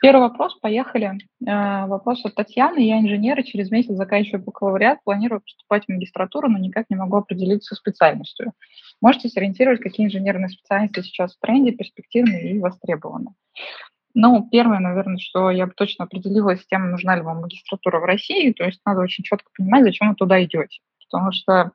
Первый вопрос, поехали. Э, вопрос от Татьяны. Я инженер и через месяц заканчиваю бакалавриат, планирую поступать в магистратуру, но никак не могу определиться специальностью. Можете сориентировать, какие инженерные специальности сейчас в тренде, перспективны и востребованы? Ну, первое, наверное, что я бы точно определилась с тем, нужна ли вам магистратура в России. То есть надо очень четко понимать, зачем вы туда идете. Потому что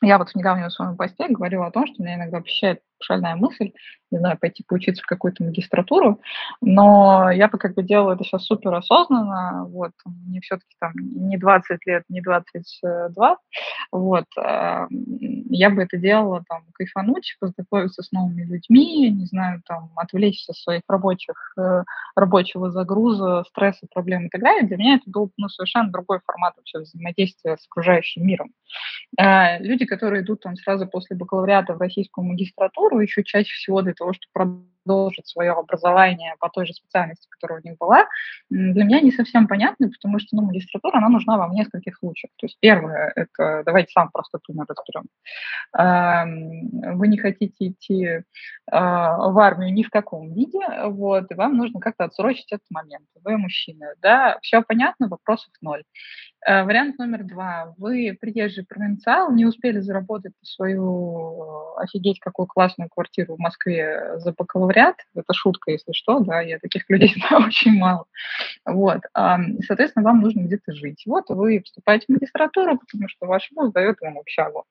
я вот в недавнем своем посте говорила о том, что меня иногда посещает шальная мысль, не знаю, пойти поучиться в какую-то магистратуру, но я бы как бы делала это сейчас супер осознанно, вот, мне все-таки там не 20 лет, не 22, вот, а, я бы это делала там кайфануть, познакомиться с новыми людьми, не знаю, там, отвлечься от своих рабочих, э, рабочего загруза, стресса, проблем и так далее. Для меня это был ну, совершенно другой формат вообще взаимодействия с окружающим миром. А, люди, которые идут там сразу после бакалавриата в российскую магистратуру, культуру еще чаще всего для того, чтобы продолжить свое образование по той же специальности, которая у них была, для меня не совсем понятно, потому что ну, магистратура, она нужна вам в нескольких случаях. То есть первое, это, давайте сам просто пример разберем. Вы не хотите идти а, в армию ни в каком виде, вот, и вам нужно как-то отсрочить этот момент. Вы мужчина, да, все понятно, вопросов ноль. Э, вариант номер два. Вы приезжий провинциал, не успели заработать свою офигеть какую классную квартиру в Москве за бакалавриат. Это шутка, если что, да, я таких людей знаю очень мало. Вот. Соответственно, вам нужно где-то жить. Вот вы вступаете в магистратуру, потому что ваш вуз дает вам общагу.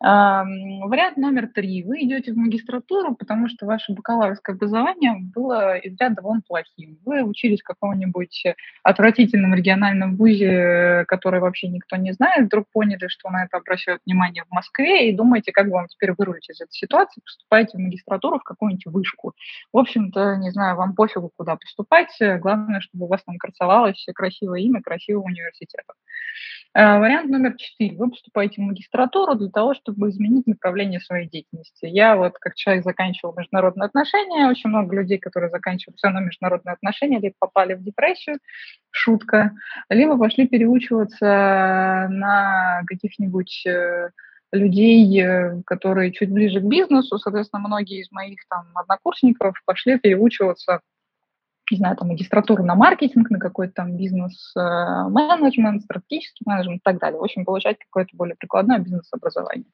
Вариант номер три. Вы идете в магистратуру, потому что ваше бакалаврское образование было из ряда вон плохим. Вы учились в каком-нибудь отвратительном региональном вузе, который вообще никто не знает, вдруг поняли, что на это обращают внимание в Москве, и думаете, как вам теперь вырулить из этой ситуации, поступаете в магистратуру в какую-нибудь вышку. В общем-то, не знаю, вам пофигу, куда поступать, главное, чтобы у вас там красовалось красивое имя красивого университета. Э, вариант номер четыре. Вы поступаете в магистратуру для того, чтобы изменить направление своей деятельности. Я вот как человек заканчивал международные отношения, очень много людей, которые заканчивают все равно международные отношения, либо попали в депрессию, шутка, либо пошли переучиваться на каких-нибудь э, людей, э, которые чуть ближе к бизнесу. Соответственно, многие из моих там однокурсников пошли переучиваться не знаю, там, магистратуру на маркетинг, на какой-то там бизнес-менеджмент, стратегический менеджмент и так далее. В общем, получать какое-то более прикладное бизнес-образование.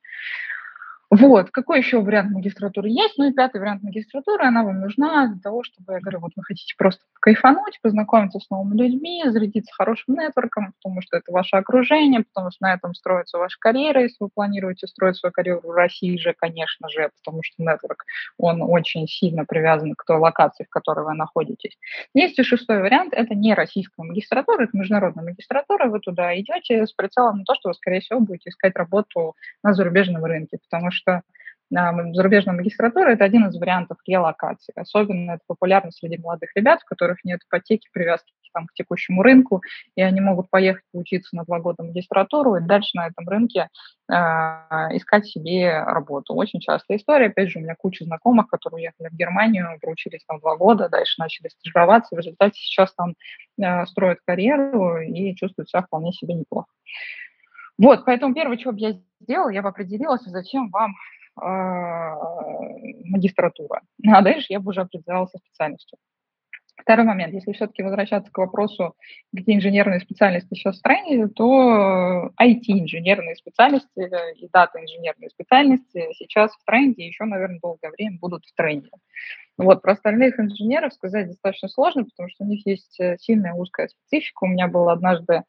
Вот. Какой еще вариант магистратуры есть? Ну и пятый вариант магистратуры, она вам нужна для того, чтобы, я говорю, вот вы хотите просто кайфануть, познакомиться с новыми людьми, зарядиться хорошим нетворком, потому что это ваше окружение, потому что на этом строится ваша карьера, если вы планируете строить свою карьеру в России же, конечно же, потому что нетворк, он очень сильно привязан к той локации, в которой вы находитесь. Есть и шестой вариант, это не российская магистратура, это международная магистратура, вы туда идете с прицелом на то, что вы, скорее всего, будете искать работу на зарубежном рынке, потому что что зарубежная магистратура – это один из вариантов релокации. Особенно это популярно среди молодых ребят, у которых нет ипотеки, привязки там, к текущему рынку, и они могут поехать учиться на два года магистратуру и дальше на этом рынке э, искать себе работу. Очень частая история. Опять же, у меня куча знакомых, которые уехали в Германию, проучились там два года, дальше начали стажироваться, в результате сейчас там э, строят карьеру и чувствуют себя вполне себе неплохо. Вот, поэтому первое, что я сделала, я бы определилась, зачем вам э, магистратура. А дальше я бы уже определялась со специальностью. Второй момент, если все-таки возвращаться к вопросу, какие инженерные специальности сейчас в тренде, то IT-инженерные специальности и дата-инженерные специальности сейчас в тренде, еще, наверное, долгое время будут в тренде. Вот, про остальных инженеров сказать достаточно сложно, потому что у них есть э, сильная узкая специфика. У меня был однажды э,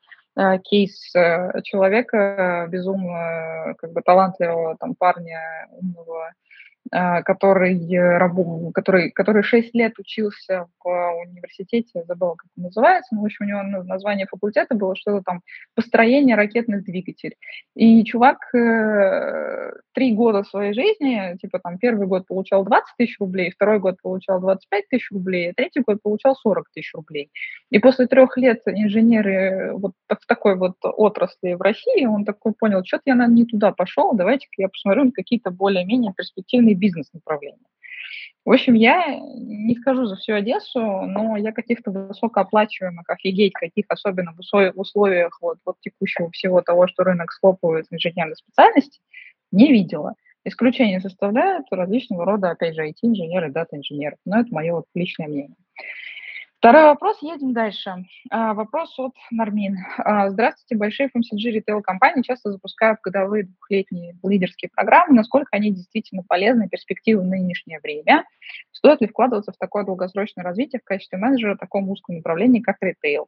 кейс э, человека безумно как бы талантливого там парня, умного, Э, который, который, который 6 лет учился в университете, я забыла, как он называется, но, в общем, у него название факультета было что-то там «Построение ракетных двигателей». И чувак э, три года своей жизни, типа там первый год получал 20 тысяч рублей, второй год получал 25 тысяч рублей, а третий год получал 40 тысяч рублей. И после трех лет инженеры вот в такой вот отрасли в России, он такой понял, что-то я, наверное, не туда пошел, давайте-ка я посмотрю на какие-то более-менее перспективные бизнес-направления. В общем, я не скажу за всю Одессу, но я каких-то высокооплачиваемых, офигеть, каких особенно в условиях вот, вот текущего всего того, что рынок схлопывает инженерной специальности, не видела. Исключение составляют различного рода, опять же, IT-инженеры, дата-инженеры. Но это мое вот личное мнение. Второй вопрос, едем дальше. А, вопрос от Нармин. А, здравствуйте, большие FMCG ритейл-компании часто запускают годовые двухлетние лидерские программы. Насколько они действительно полезны перспективы в нынешнее время? Стоит ли вкладываться в такое долгосрочное развитие в качестве менеджера в таком узком направлении, как ритейл?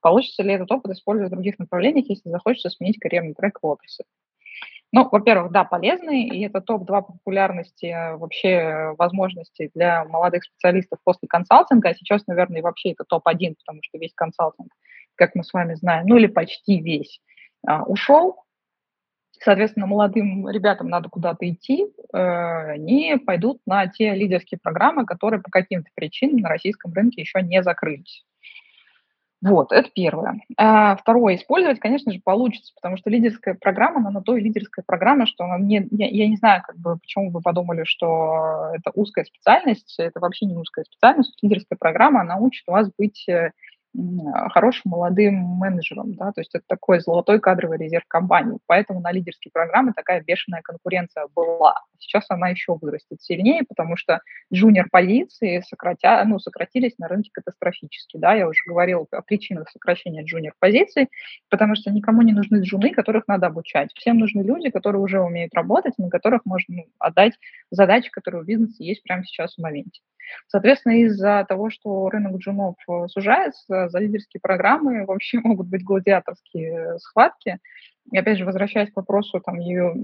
Получится ли этот опыт использовать в других направлениях, если захочется сменить карьерный трек в отрасли? Ну, во-первых, да, полезный, и это топ-2 популярности э, вообще возможностей для молодых специалистов после консалтинга, а сейчас, наверное, вообще это топ-1, потому что весь консалтинг, как мы с вами знаем, ну или почти весь, а, ушел, соответственно, молодым ребятам надо куда-то идти, э, они пойдут на те лидерские программы, которые по каким-то причинам на российском рынке еще не закрылись. Вот, это первое. А второе, использовать, конечно же, получится, потому что лидерская программа, она на то и лидерская программа, что она не, я, я не знаю, как бы, почему вы подумали, что это узкая специальность, это вообще не узкая специальность. Лидерская программа, она учит вас быть э, хорошим молодым менеджером, да, то есть это такой золотой кадровый резерв компании. Поэтому на лидерские программы такая бешеная конкуренция была. Сейчас она еще вырастет сильнее, потому что джуниор-позиции сократя, ну, сократились на рынке катастрофически, да, я уже говорила о причинах сокращения джуниор-позиций, потому что никому не нужны джуны, которых надо обучать. Всем нужны люди, которые уже умеют работать, на которых можно ну, отдать задачи, которые у бизнеса есть прямо сейчас в моменте. Соответственно, из-за того, что рынок джунов э, сужается, за лидерские программы вообще могут быть гладиаторские э, схватки. И опять же, возвращаясь к вопросу там, ее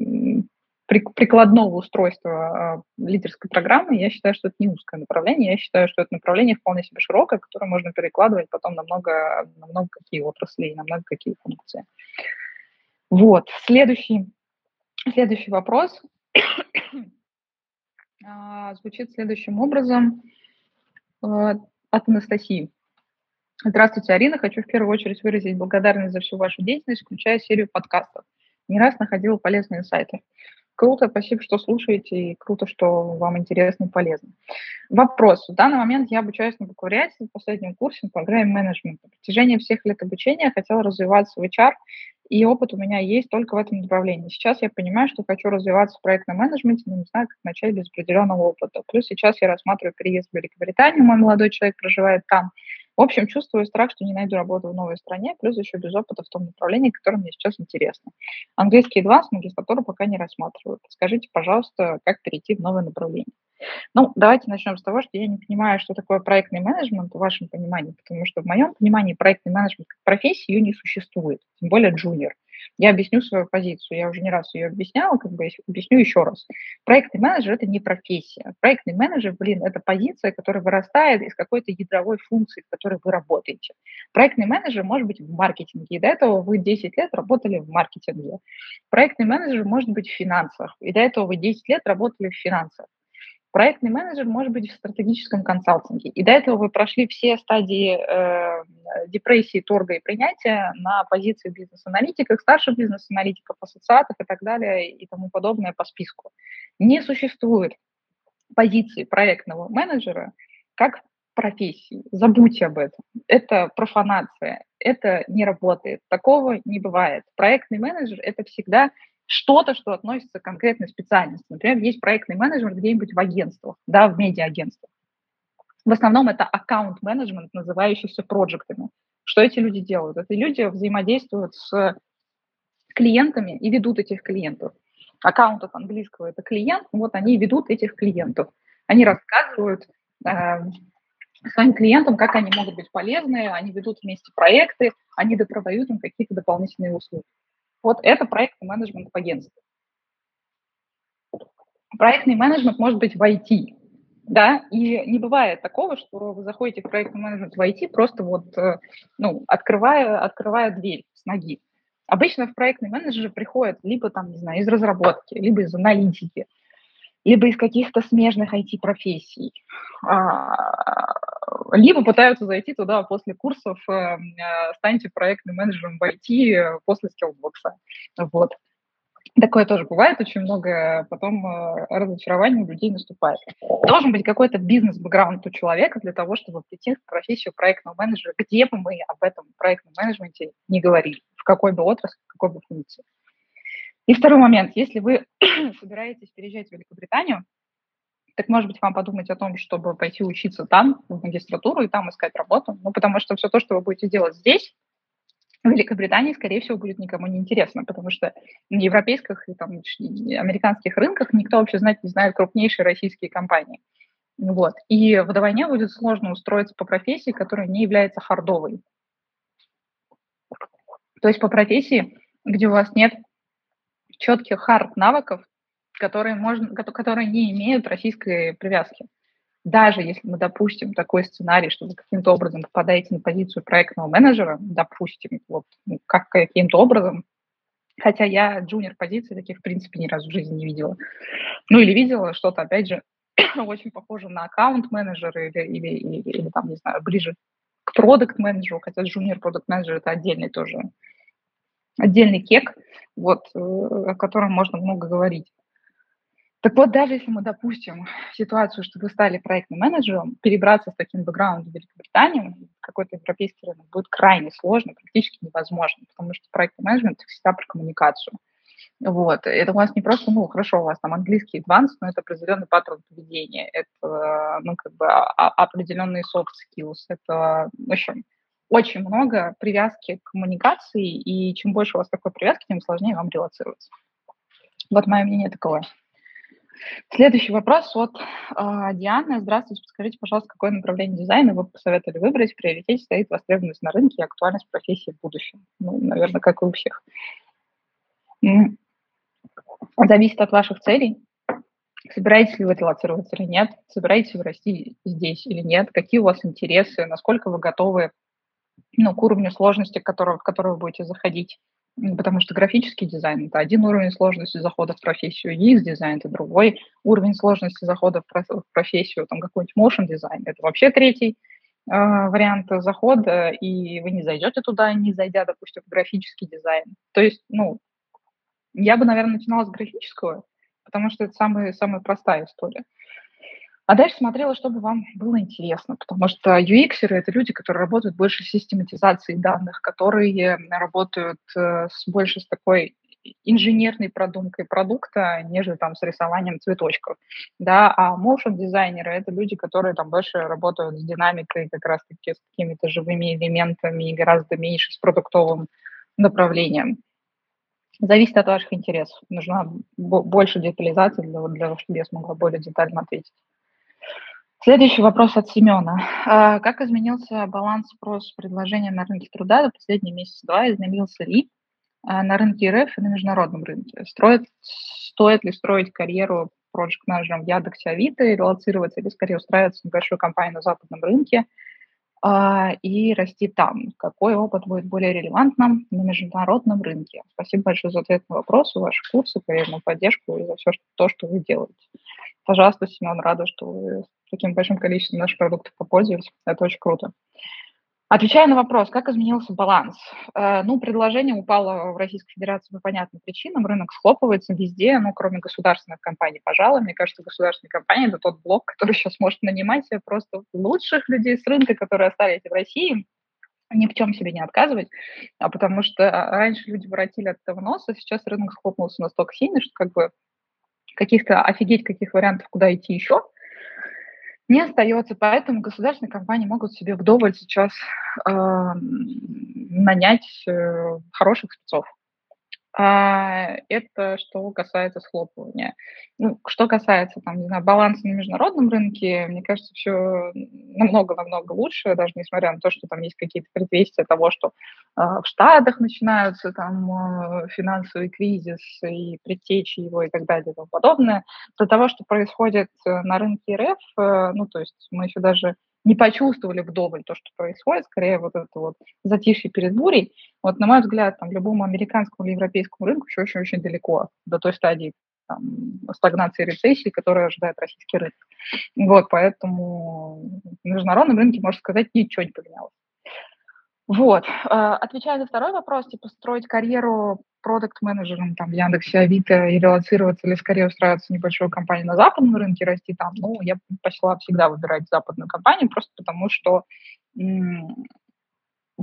прикладного устройства э, лидерской программы, я считаю, что это не узкое направление, я считаю, что это направление вполне себе широкое, которое можно перекладывать потом на много, на много какие отрасли, на много какие функции. Вот, следующий, следующий вопрос. А, звучит следующим образом от Анастасии. Здравствуйте, Арина. Хочу в первую очередь выразить благодарность за всю вашу деятельность, включая серию подкастов. Не раз находила полезные сайты. Круто, спасибо, что слушаете, и круто, что вам интересно и полезно. Вопрос. В данный момент я обучаюсь на бакалавриате в последнем курсе по программе менеджмента. На протяжении всех лет обучения хотела развиваться в HR, и опыт у меня есть только в этом направлении. Сейчас я понимаю, что хочу развиваться в проектном менеджменте, но не знаю, как начать без определенного опыта. Плюс сейчас я рассматриваю переезд в Великобританию, мой молодой человек проживает там. В общем, чувствую страх, что не найду работу в новой стране, плюс еще без опыта в том направлении, которое мне сейчас интересно. Английский 2 с магистратуру пока не рассматриваю. Подскажите, пожалуйста, как перейти в новое направление. Ну, давайте начнем с того, что я не понимаю, что такое проектный менеджмент в вашем понимании, потому что в моем понимании проектный менеджмент как профессии ее не существует, тем более джуниор. Я объясню свою позицию, я уже не раз ее объясняла, как бы объясню еще раз. Проектный менеджер – это не профессия. Проектный менеджер, блин, это позиция, которая вырастает из какой-то ядровой функции, в которой вы работаете. Проектный менеджер может быть в маркетинге, и до этого вы 10 лет работали в маркетинге. Проектный менеджер может быть в финансах, и до этого вы 10 лет работали в финансах. Проектный менеджер может быть в стратегическом консалтинге. И до этого вы прошли все стадии э, депрессии, торга и принятия на позиции бизнес-аналитиков, старших бизнес-аналитиков, ассоциатов и так далее и тому подобное по списку. Не существует позиции проектного менеджера как профессии. Забудьте об этом. Это профанация. Это не работает. Такого не бывает. Проектный менеджер – это всегда что-то, что относится к конкретной специальности. Например, есть проектный менеджмент где-нибудь в агентствах, да, в медиа-агентствах. В основном это аккаунт-менеджмент, называющийся проектами. Что эти люди делают? Это люди взаимодействуют с клиентами и ведут этих клиентов. Аккаунт от английского – это клиент, вот они ведут этих клиентов. Они рассказывают э, своим клиентам, как они могут быть полезны, они ведут вместе проекты, они допродают им какие-то дополнительные услуги. Вот это проектный менеджмент в агентстве. Проектный менеджмент может быть в IT, да, и не бывает такого, что вы заходите в проектный менеджмент в IT просто вот, э, ну, открывая, открывая дверь с ноги. Обычно в проектный менеджер приходят либо там, не знаю, из разработки, либо из аналитики, либо из каких-то смежных IT-профессий, либо пытаются зайти туда после курсов э, э, «Станьте проектным менеджером в IT» после скиллбокса. Вот. Такое тоже бывает, очень много потом э, разочарований у людей наступает. Должен быть какой-то бизнес-бэкграунд у человека для того, чтобы прийти в профессию проектного менеджера, где бы мы об этом проектном менеджменте не говорили, в какой бы отрасли, в какой бы функции. И второй момент. Если вы собираетесь переезжать в Великобританию, так, может быть, вам подумать о том, чтобы пойти учиться там, в магистратуру, и там искать работу. Ну, потому что все то, что вы будете делать здесь, в Великобритании, скорее всего, будет никому не интересно, потому что на европейских и там, американских рынках никто вообще знать не знает крупнейшие российские компании. Вот. И вдвойне будет сложно устроиться по профессии, которая не является хардовой. То есть по профессии, где у вас нет четких хард-навыков, которые, можно, которые не имеют российской привязки даже если мы допустим такой сценарий, что вы каким-то образом попадаете на позицию проектного менеджера, допустим, вот ну, как каким-то образом, хотя я джуниор позиции таких в принципе ни разу в жизни не видела, ну или видела что-то, опять же, очень похоже на аккаунт-менеджера или, или, или, или там, не знаю, ближе к продукт-менеджеру, хотя джуниор продукт-менеджер это отдельный тоже, отдельный кек, вот, э, о котором можно много говорить. Так вот, даже если мы допустим ситуацию, что вы стали проектным менеджером, перебраться с таким бэкграундом в Великобританию, какой-то европейский рынок, будет крайне сложно, практически невозможно, потому что проектный менеджмент всегда про коммуникацию. Вот. Это у вас не просто, ну, хорошо, у вас там английский advanced, но это определенный паттерн поведения, это, ну, как бы а, а, определенные soft skills, это, в общем, очень много привязки к коммуникации, и чем больше у вас такой привязки, тем сложнее вам релацироваться. Вот мое мнение таковое. Следующий вопрос от э, Дианы. Здравствуйте, подскажите, пожалуйста, какое направление дизайна вы посоветовали выбрать? В приоритете стоит востребованность на рынке и актуальность профессии в будущем. Ну, наверное, как и у всех. Зависит от ваших целей. Собираетесь ли вы релацироваться или нет? Собираетесь вы расти здесь или нет? Какие у вас интересы? Насколько вы готовы ну, к уровню сложности, в который вы будете заходить? Потому что графический дизайн – это один уровень сложности захода в профессию, UX-дизайн – это другой уровень сложности захода в профессию, там какой-нибудь motion дизайн – это вообще третий э, вариант захода, и вы не зайдете туда, не зайдя, допустим, в графический дизайн. То есть, ну, я бы, наверное, начинала с графического, потому что это самая, самая простая история. А дальше смотрела, чтобы вам было интересно, потому что UX – это люди, которые работают больше с систематизацией данных, которые работают э, с больше с такой инженерной продумкой продукта, нежели там с рисованием цветочков, да, а motion дизайнеры это люди, которые там больше работают с динамикой, как раз-таки с какими-то живыми элементами и гораздо меньше с продуктовым направлением. Зависит от ваших интересов. Нужна больше детализации для, для того, чтобы я смогла более детально ответить. Следующий вопрос от Семена. А, как изменился баланс спрос предложения на рынке труда за последние месяца-два? Изменился ли а, на рынке РФ и на международном рынке? Строит, стоит ли строить карьеру проект-менеджером в Яндексе, Авито, и релацироваться, или скорее устраиваться в небольшую компанию на западном рынке и расти там? Какой опыт будет более релевантным на международном рынке? Спасибо большое за ответ на вопрос, ваши курсы, карьерную поддержку и за все то, что вы делаете. Пожалуйста, Семен, рада, что вы таким большим количеством наших продуктов попользовались. Это очень круто. Отвечая на вопрос, как изменился баланс? Э, ну, предложение упало в Российской Федерации по понятным причинам, рынок схлопывается везде, ну, кроме государственных компаний, пожалуй. Мне кажется, государственные компании – это тот блок, который сейчас может нанимать себе просто лучших людей с рынка, которые остались в России, ни в чем себе не отказывать, а потому что раньше люди воротили от этого носа, сейчас рынок схлопнулся настолько сильно, что как бы каких-то офигеть каких вариантов, куда идти еще – не остается. Поэтому государственные компании могут себе вдоволь сейчас э, нанять э, хороших спецов. А, это что касается схлопывания. Ну, что касается, там, не знаю, баланса на международном рынке, мне кажется, все намного-намного лучше, даже несмотря на то, что там есть какие-то предвестия того, что э, в Штатах начинаются там э, финансовый кризис и предтечи его и так далее и тому подобное. До того, что происходит э, на рынке РФ, э, ну, то есть мы еще даже не почувствовали вдоволь то, что происходит, скорее вот это вот затишье перед бурей. Вот, на мой взгляд, там, любому американскому или европейскому рынку еще очень-очень далеко до той стадии там, стагнации и рецессии, которая ожидает российский рынок. Вот, поэтому на международном рынке, можно сказать, ничего не поменялось. Вот. А, отвечая на второй вопрос, типа строить карьеру продукт-менеджером там, в Яндексе, Авито и релацироваться или скорее устраиваться в небольшую компанию на западном рынке, расти там, ну, я пошла всегда выбирать западную компанию, просто потому что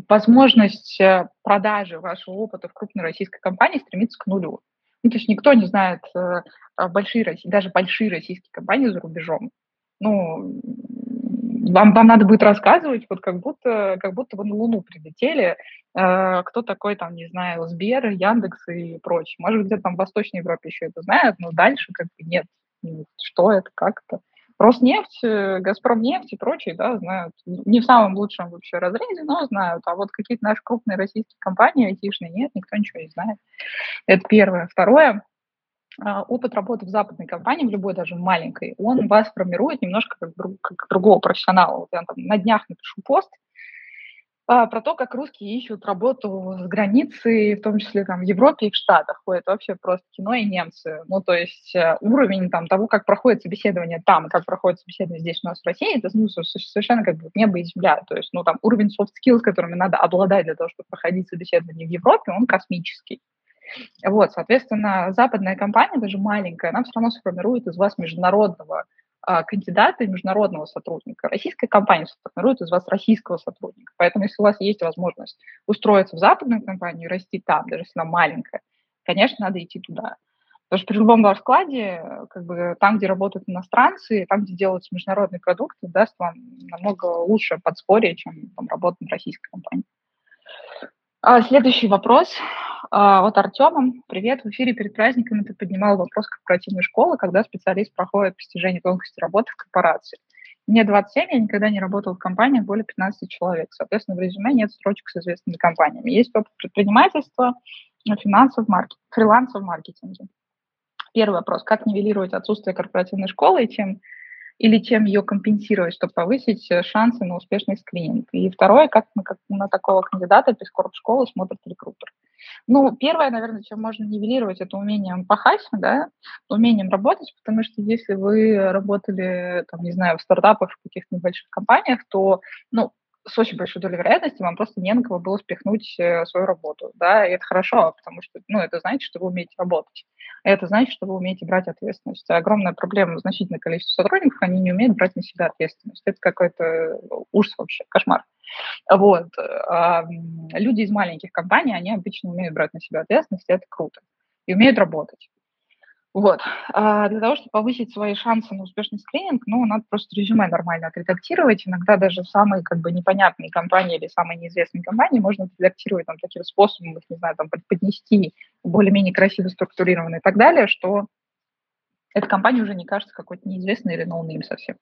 возможность э, продажи вашего опыта в крупной российской компании стремится к нулю. Ну, то есть никто не знает э, большие, даже большие российские компании за рубежом. Ну, вам, вам надо будет рассказывать, вот как будто, как будто вы на Луну прилетели, э, кто такой там, не знаю, Сбер, Яндекс и прочее. Может, где-то там в Восточной Европе еще это знают, но дальше как бы нет. Что это, как это? Роснефть, э, Газпромнефть и прочие, да, знают. Не в самом лучшем вообще разрезе, но знают. А вот какие-то наши крупные российские компании, айтишные, нет, никто ничего не знает. Это первое. Второе, опыт работы в западной компании, в любой даже маленькой, он вас формирует немножко как, друг, как другого профессионала. Вот я там на днях напишу пост а, про то, как русские ищут работу с границы, в том числе там в Европе и в Штатах. Ой, это вообще просто кино и немцы. Ну, то есть э, уровень там того, как проходит собеседование там как проходит собеседование здесь у нас в России, это ну, совершенно как бы небо и земля. То есть, ну, там уровень soft skills, которыми надо обладать для того, чтобы проходить собеседование в Европе, он космический. Вот, соответственно, западная компания, даже маленькая, она все равно сформирует из вас международного а, кандидата и международного сотрудника. Российская компания сформирует из вас российского сотрудника. Поэтому, если у вас есть возможность устроиться в западную компанию и расти там, даже если она маленькая, конечно, надо идти туда. Потому что при любом раскладе, как бы там, где работают иностранцы, там, где делаются международные продукты, даст вам намного лучшее подспорье, чем там, работа в российской компании. А, следующий вопрос от Артема. Привет. В эфире перед праздниками ты поднимал вопрос корпоративной школы, когда специалист проходит постижение тонкости работы в корпорации. Мне 27, я никогда не работал в компаниях более 15 человек. Соответственно, в резюме нет строчек с известными компаниями. Есть опыт предпринимательства, финансов, маркет, фриланса в маркетинге. Первый вопрос. Как нивелировать отсутствие корпоративной школы и чем или чем ее компенсировать, чтобы повысить э, шансы на успешный скрининг. И второе, как на, как на такого кандидата без корп-школы смотрит рекрутер. Ну, первое, наверное, чем можно нивелировать, это умением пахать, да, умением работать, потому что если вы работали, там, не знаю, в стартапах, в каких-то небольших компаниях, то, ну, с очень большой долей вероятности вам просто не на кого было спихнуть э, свою работу, да, и это хорошо, потому что, ну, это значит, что вы умеете работать, это значит, что вы умеете брать ответственность. Огромная проблема, значительное количество сотрудников, они не умеют брать на себя ответственность. Это какой-то ужас вообще, кошмар. Вот. А люди из маленьких компаний, они обычно умеют брать на себя ответственность, и это круто. И умеют работать. Вот. А для того, чтобы повысить свои шансы на успешный скрининг, ну, надо просто резюме нормально отредактировать. Иногда даже самые как бы непонятные компании или самые неизвестные компании можно отредактировать там таким способом, их, не знаю, там поднести более-менее красиво структурированно и так далее, что эта компания уже не кажется какой-то неизвестной или no name совсем.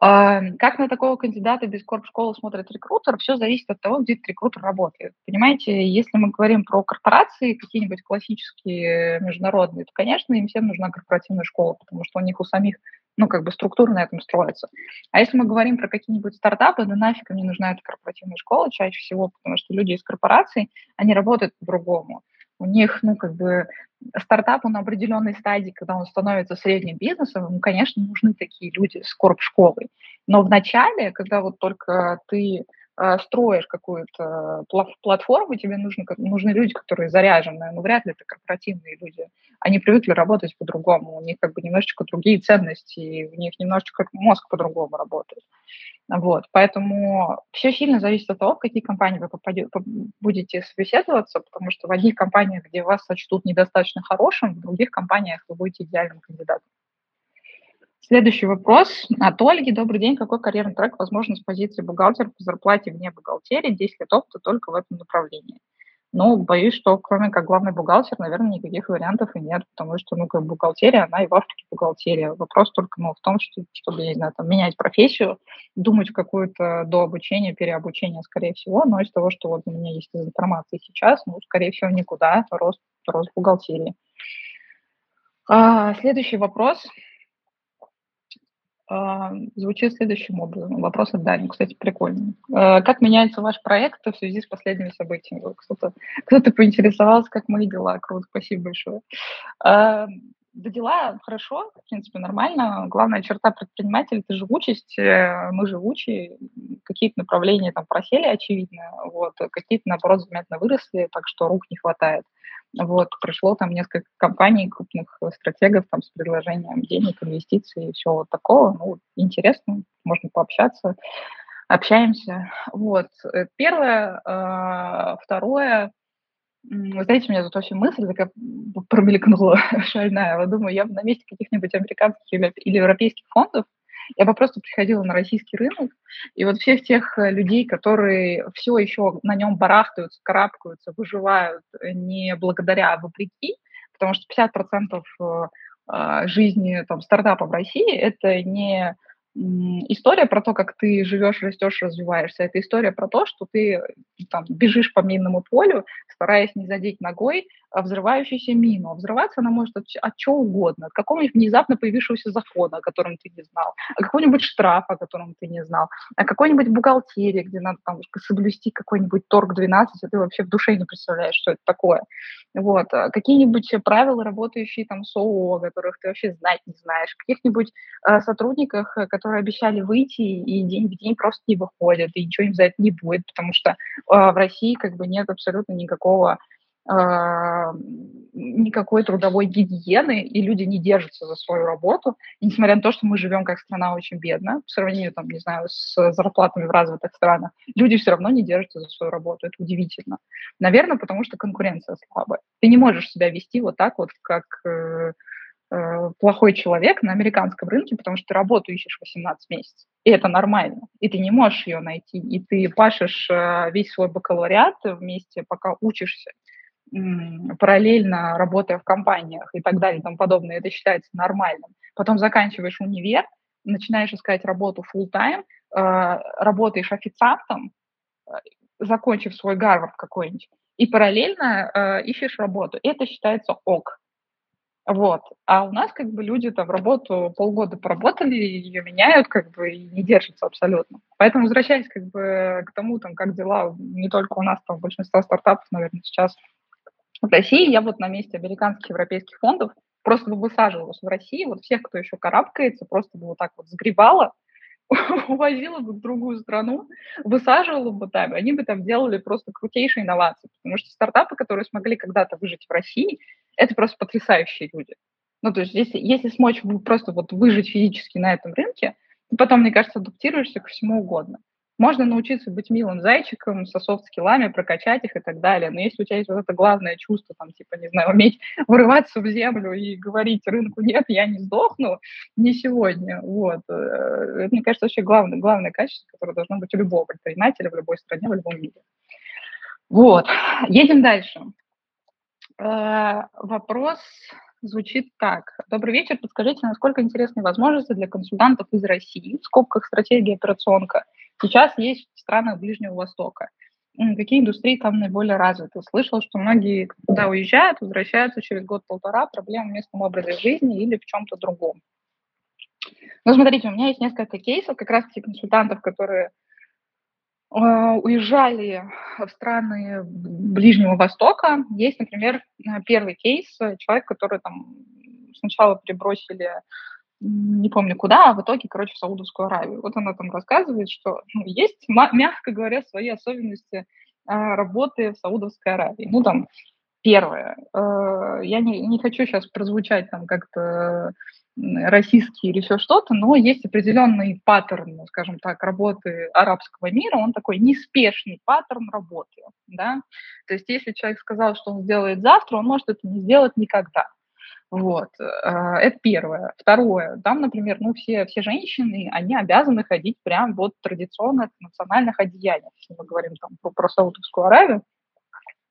Как на такого кандидата без корп-школы смотрит рекрутер, все зависит от того, где этот рекрутер работает. Понимаете, если мы говорим про корпорации, какие-нибудь классические международные, то, конечно, им всем нужна корпоративная школа, потому что у них у самих, ну, как бы структура на этом строится. А если мы говорим про какие-нибудь стартапы, да нафиг им не нужна эта корпоративная школа чаще всего, потому что люди из корпораций, они работают по-другому у них, ну, как бы, стартапу на определенной стадии, когда он становится средним бизнесом, ему, конечно, нужны такие люди с корп-школой. Но в начале, когда вот только ты строишь какую-то платформу, тебе нужны, нужны люди, которые заряжены, ну, вряд ли это корпоративные люди. Они привыкли работать по-другому, у них как бы немножечко другие ценности, у них немножечко мозг по-другому работает. Вот, поэтому все сильно зависит от того, в какие компании вы попадете, будете собеседоваться, потому что в одних компаниях, где вас сочтут недостаточно хорошим, в других компаниях вы будете идеальным кандидатом. Следующий вопрос от Ольги. Добрый день. Какой карьерный трек возможен с позиции бухгалтера по зарплате вне бухгалтерии? 10 лет опыта только в этом направлении. Ну, боюсь, что кроме как главный бухгалтер, наверное, никаких вариантов и нет, потому что, ну, как бухгалтерия, она и в Африке бухгалтерия. Вопрос только, ну, в том, что, чтобы, не знаю, там, менять профессию, думать какую-то до обучения, переобучение, скорее всего, но из того, что вот у меня есть из информации сейчас, ну, скорее всего, никуда, рост, рост бухгалтерии. А, следующий вопрос – звучит следующим образом. Вопрос от Дани, кстати, прикольный. А, как меняется ваш проект в связи с последними событиями? Кто-то кто поинтересовался, как мои дела. Круто, спасибо большое. Да дела хорошо, в принципе, нормально. Главная черта предпринимателя – это живучесть. Э, мы живучие, какие-то направления там просели, очевидно, вот, какие-то, наоборот, заметно выросли, так что рук не хватает. Вот, пришло там несколько компаний, крупных стратегов там с предложением денег, инвестиций и всего вот такого. Ну, интересно, можно пообщаться, общаемся. Вот, э, первое. А, второе, вы знаете, у меня тут вообще мысль такая промелькнула шальная. Я думаю, я бы на месте каких-нибудь американских или, европейских фондов я бы просто приходила на российский рынок, и вот всех тех э, людей, которые все еще на нем барахтаются, карабкаются, выживают э, не благодаря, а вопреки, потому что 50% э, а, жизни там, стартапа в России – это не история про то, как ты живешь, растешь, развиваешься. Это история про то, что ты там, бежишь по минному полю, стараясь не задеть ногой взрывающуюся мину. А взрываться она может от, от чего угодно, от какого-нибудь внезапно появившегося закона, о котором ты не знал, от какого-нибудь штрафа, о котором ты не знал, о какой-нибудь бухгалтерии, где надо там соблюсти какой-нибудь торг 12, а ты вообще в душе не представляешь, что это такое. Вот. А какие-нибудь правила, работающие там с ООО, которых ты вообще знать не знаешь, каких-нибудь э, сотрудниках, которые обещали выйти и день в день просто не выходят, и ничего им за это не будет, потому что э, в России как бы нет абсолютно никакого а, никакой трудовой гигиены, и люди не держатся за свою работу. И несмотря на то, что мы живем как страна очень бедно, по сравнению, там, не знаю, с зарплатами в развитых странах, люди все равно не держатся за свою работу. Это удивительно. Наверное, потому что конкуренция слабая. Ты не можешь себя вести вот так вот, как э, э, плохой человек на американском рынке, потому что ты работу ищешь 18 месяцев. И это нормально. И ты не можешь ее найти. И ты пашешь э, весь свой бакалавриат вместе, пока учишься параллельно работая в компаниях и так далее и тому подобное, это считается нормальным. Потом заканчиваешь универ, начинаешь искать работу full-time, э, работаешь официантом, э, закончив свой Гарвард какой-нибудь, и параллельно э, ищешь работу. Это считается ок. Вот. А у нас как бы люди там работу полгода поработали, ее меняют как бы и не держатся абсолютно. Поэтому возвращаясь как бы к тому, там, как дела не только у нас, там большинство стартапов, наверное, сейчас в России я вот на месте американских европейских фондов просто бы высаживалась в России, вот всех, кто еще карабкается, просто бы вот так вот сгребала, увозила бы в другую страну, высаживала бы там, они бы там делали просто крутейшие инновации, потому что стартапы, которые смогли когда-то выжить в России, это просто потрясающие люди. Ну, то есть если, если смочь просто вот выжить физически на этом рынке, потом, мне кажется, адаптируешься ко всему угодно. Можно научиться быть милым зайчиком, со софт-скиллами, прокачать их и так далее. Но если у тебя есть вот это главное чувство, там, типа, не знаю, уметь вырываться в землю и говорить рынку «нет, я не сдохну», не сегодня. Вот. Э, это, мне кажется, вообще главное, главное качество, которое должно быть у любого предпринимателя в любой стране, в любом мире. Вот. Едем дальше. Э, вопрос звучит так. Добрый вечер. Подскажите, насколько интересны возможности для консультантов из России, в скобках стратегия операционка, сейчас есть в странах Ближнего Востока? Какие индустрии там наиболее развиты? Слышал, что многие, когда уезжают, возвращаются через год-полтора, проблемы в местном образе жизни или в чем-то другом. Ну, смотрите, у меня есть несколько кейсов, как раз-таки консультантов, которые уезжали в страны Ближнего Востока. Есть, например, первый кейс, человек, который там сначала перебросили не помню куда, а в итоге, короче, в Саудовскую Аравию. Вот она там рассказывает, что ну, есть, мягко говоря, свои особенности а, работы в Саудовской Аравии. Ну, там, первое, э, я не, не хочу сейчас прозвучать там как-то российский или еще что-то, но есть определенный паттерн, скажем так, работы арабского мира, он такой неспешный паттерн работы, да, то есть если человек сказал, что он сделает завтра, он может это не сделать никогда, вот, э, это первое. Второе, там, например, ну, все, все женщины, они обязаны ходить прям вот традиционно в национальных одеяниях, если мы говорим там про, про Саудовскую Аравию,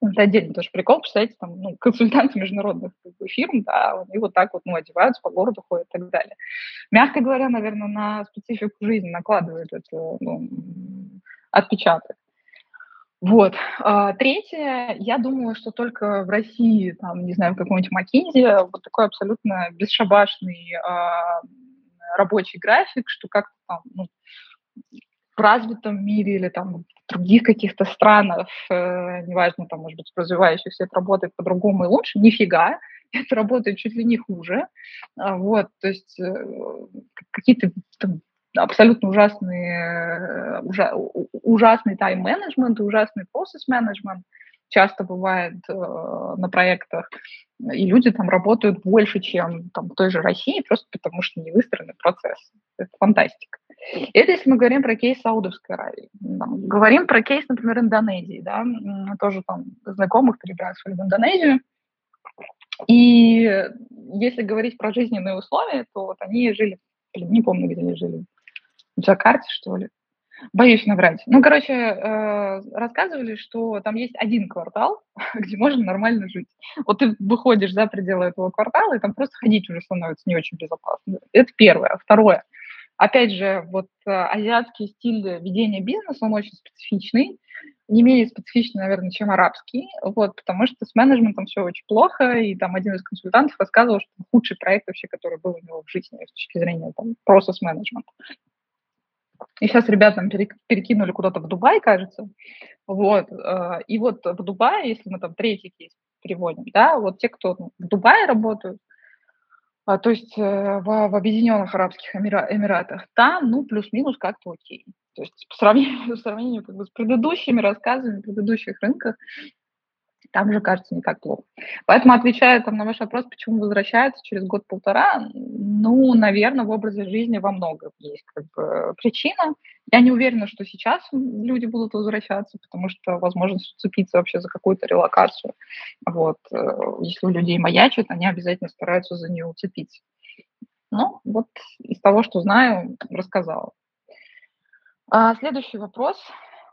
это отдельный тоже прикол, представляете, там, ну, консультанты международных фирм, да, они вот так вот, ну, одеваются, по городу ходят и так далее. Мягко говоря, наверное, на специфику жизни накладывают это, ну, отпечаток. Вот. А, третье, я думаю, что только в России, там, не знаю, в каком-нибудь Макинзе вот такой абсолютно бесшабашный а, рабочий график, что как-то там, ну, в развитом мире или там других каких-то странах, э, неважно, там, может быть, развивающихся, это работает по-другому и лучше, нифига, это работает чуть ли не хуже. А, вот, то есть э, какие-то абсолютно ужасные, ужа, ужасный тайм-менеджмент, ужасный процесс-менеджмент часто бывает э, на проектах, и люди там работают больше, чем там, в той же России, просто потому что не выстроены процессы. Это фантастика. Это если мы говорим про кейс Саудовской Аравии. Там, говорим про кейс, например, Индонезии. Да? Тоже там знакомых перебрасывали в Индонезию. И если говорить про жизненные условия, то вот они жили, не помню, где они жили, в Джакарте, что ли. Боюсь наврать. Ну, короче, э, рассказывали, что там есть один квартал, где можно нормально жить. Вот ты выходишь за пределы этого квартала, и там просто ходить уже становится не очень безопасно. Это первое. Второе. Опять же, вот э, азиатский стиль ведения бизнеса, он очень специфичный, не менее специфичный, наверное, чем арабский, вот, потому что с менеджментом все очень плохо, и там один из консультантов рассказывал, что худший проект вообще, который был у него в жизни с точки зрения там, процесс-менеджмента. И сейчас ребята там перекинули куда-то в Дубай, кажется. Вот. Э, и вот в Дубае, если мы там третий кейс переводим, да, вот те, кто ну, в Дубае работают, то есть э, в, в Объединенных Арабских Эмиратах, там, ну, плюс-минус как-то окей. То есть по сравнению, по сравнению как бы, с предыдущими рассказами, предыдущих рынках, там же кажется не так плохо. Поэтому, отвечая там, на ваш вопрос, почему возвращаются через год-полтора, ну, наверное, в образе жизни во многом есть как бы, причина. Я не уверена, что сейчас люди будут возвращаться, потому что возможность уцепиться вообще за какую-то релокацию. Вот. Э, если у людей маячат, они обязательно стараются за нее уцепиться. Ну, вот из того, что знаю, рассказала. А, следующий вопрос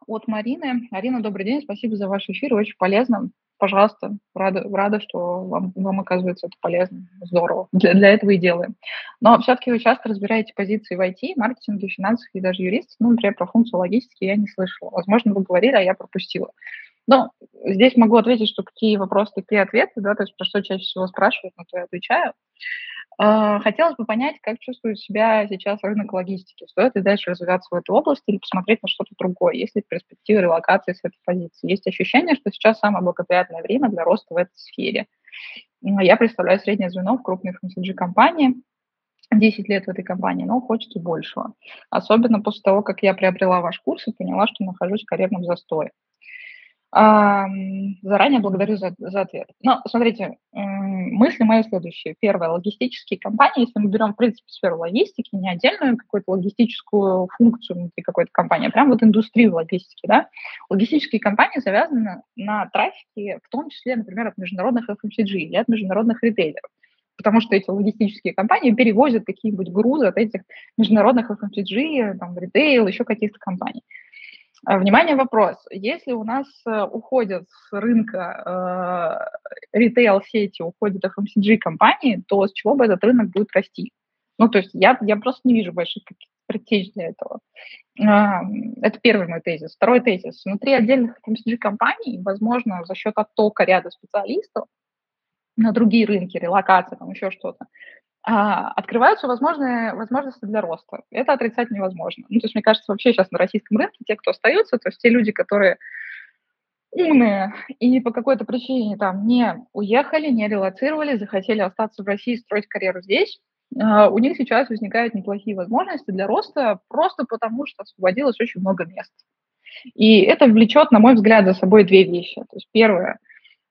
от Марины. Арина, добрый день, спасибо за ваш эфир, очень полезно пожалуйста, рада, рада что вам, вам оказывается это полезно, здорово. Для, для этого и делаем. Но все-таки вы часто разбираете позиции в IT, маркетинге, финансах и даже юристах. Ну, например, про функцию логистики я не слышала. Возможно, вы говорили, а я пропустила. Но здесь могу ответить, что какие вопросы, такие ответы, да, то есть про что чаще всего спрашивают, на то я отвечаю. А, хотелось бы понять, как чувствует себя сейчас рынок логистики. Стоит ли дальше развиваться в этой области или посмотреть на что-то другое? Есть ли перспективы релокации с этой позиции? Есть ощущение, что сейчас самое благоприятное время для роста в этой сфере. Я представляю среднее звено в крупной FMCG-компании, 10 лет в этой компании, но хочется большего. Особенно после того, как я приобрела ваш курс и поняла, что нахожусь в карьерном застое. Заранее благодарю за, за ответ. Но, смотрите, мысли мои следующие. Первое, логистические компании, если мы берем, в принципе, сферу логистики, не отдельную какую-то логистическую функцию внутри какой-то компании, а прям вот индустрию логистики, да, логистические компании завязаны на трафике, в том числе, например, от международных FMCG или от международных ритейлеров потому что эти логистические компании перевозят какие-нибудь грузы от этих международных FMCG, там, ритейл, еще каких-то компаний. А, внимание, вопрос. Если у нас э, уходят с рынка э, ритейл-сети, уходят FMCG-компании, то с чего бы этот рынок будет расти? Ну, то есть я, я просто не вижу больших предтеч для этого. Э, это первый мой тезис. Второй тезис. Внутри отдельных FMCG-компаний, возможно, за счет оттока ряда специалистов на другие рынки, релокация, там еще что-то, открываются возможные возможности для роста. Это отрицать невозможно. Ну, то есть, мне кажется, вообще сейчас на российском рынке те, кто остаются, то есть те люди, которые умные и по какой-то причине там не уехали, не релацировали, захотели остаться в России, строить карьеру здесь, а, у них сейчас возникают неплохие возможности для роста просто потому, что освободилось очень много мест. И это влечет, на мой взгляд, за собой две вещи. То есть первое, а,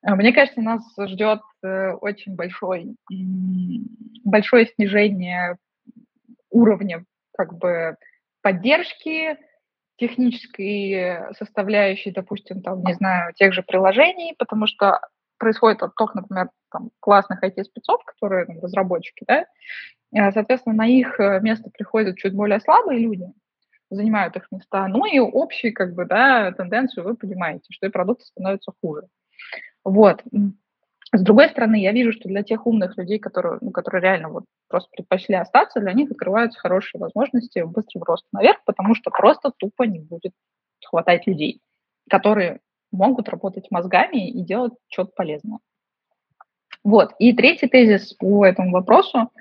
мне кажется, нас ждет э, очень большой, большое снижение уровня как бы поддержки технической составляющей, допустим, там, не знаю, тех же приложений, потому что происходит отток, например, там, классных IT-спецов, которые там, разработчики, да, а, соответственно, на их э, место приходят чуть более слабые люди, занимают их места, ну и общие, как бы, да, тенденцию вы понимаете, что и продукты становятся хуже. Вот. С другой стороны, я вижу, что для тех умных людей, которые, ну, которые реально вот просто предпочли остаться, для них открываются хорошие возможности быстрого роста наверх, потому что просто тупо не будет хватать людей, которые могут работать мозгами и делать что-то полезное. Вот. И третий тезис по этому вопросу.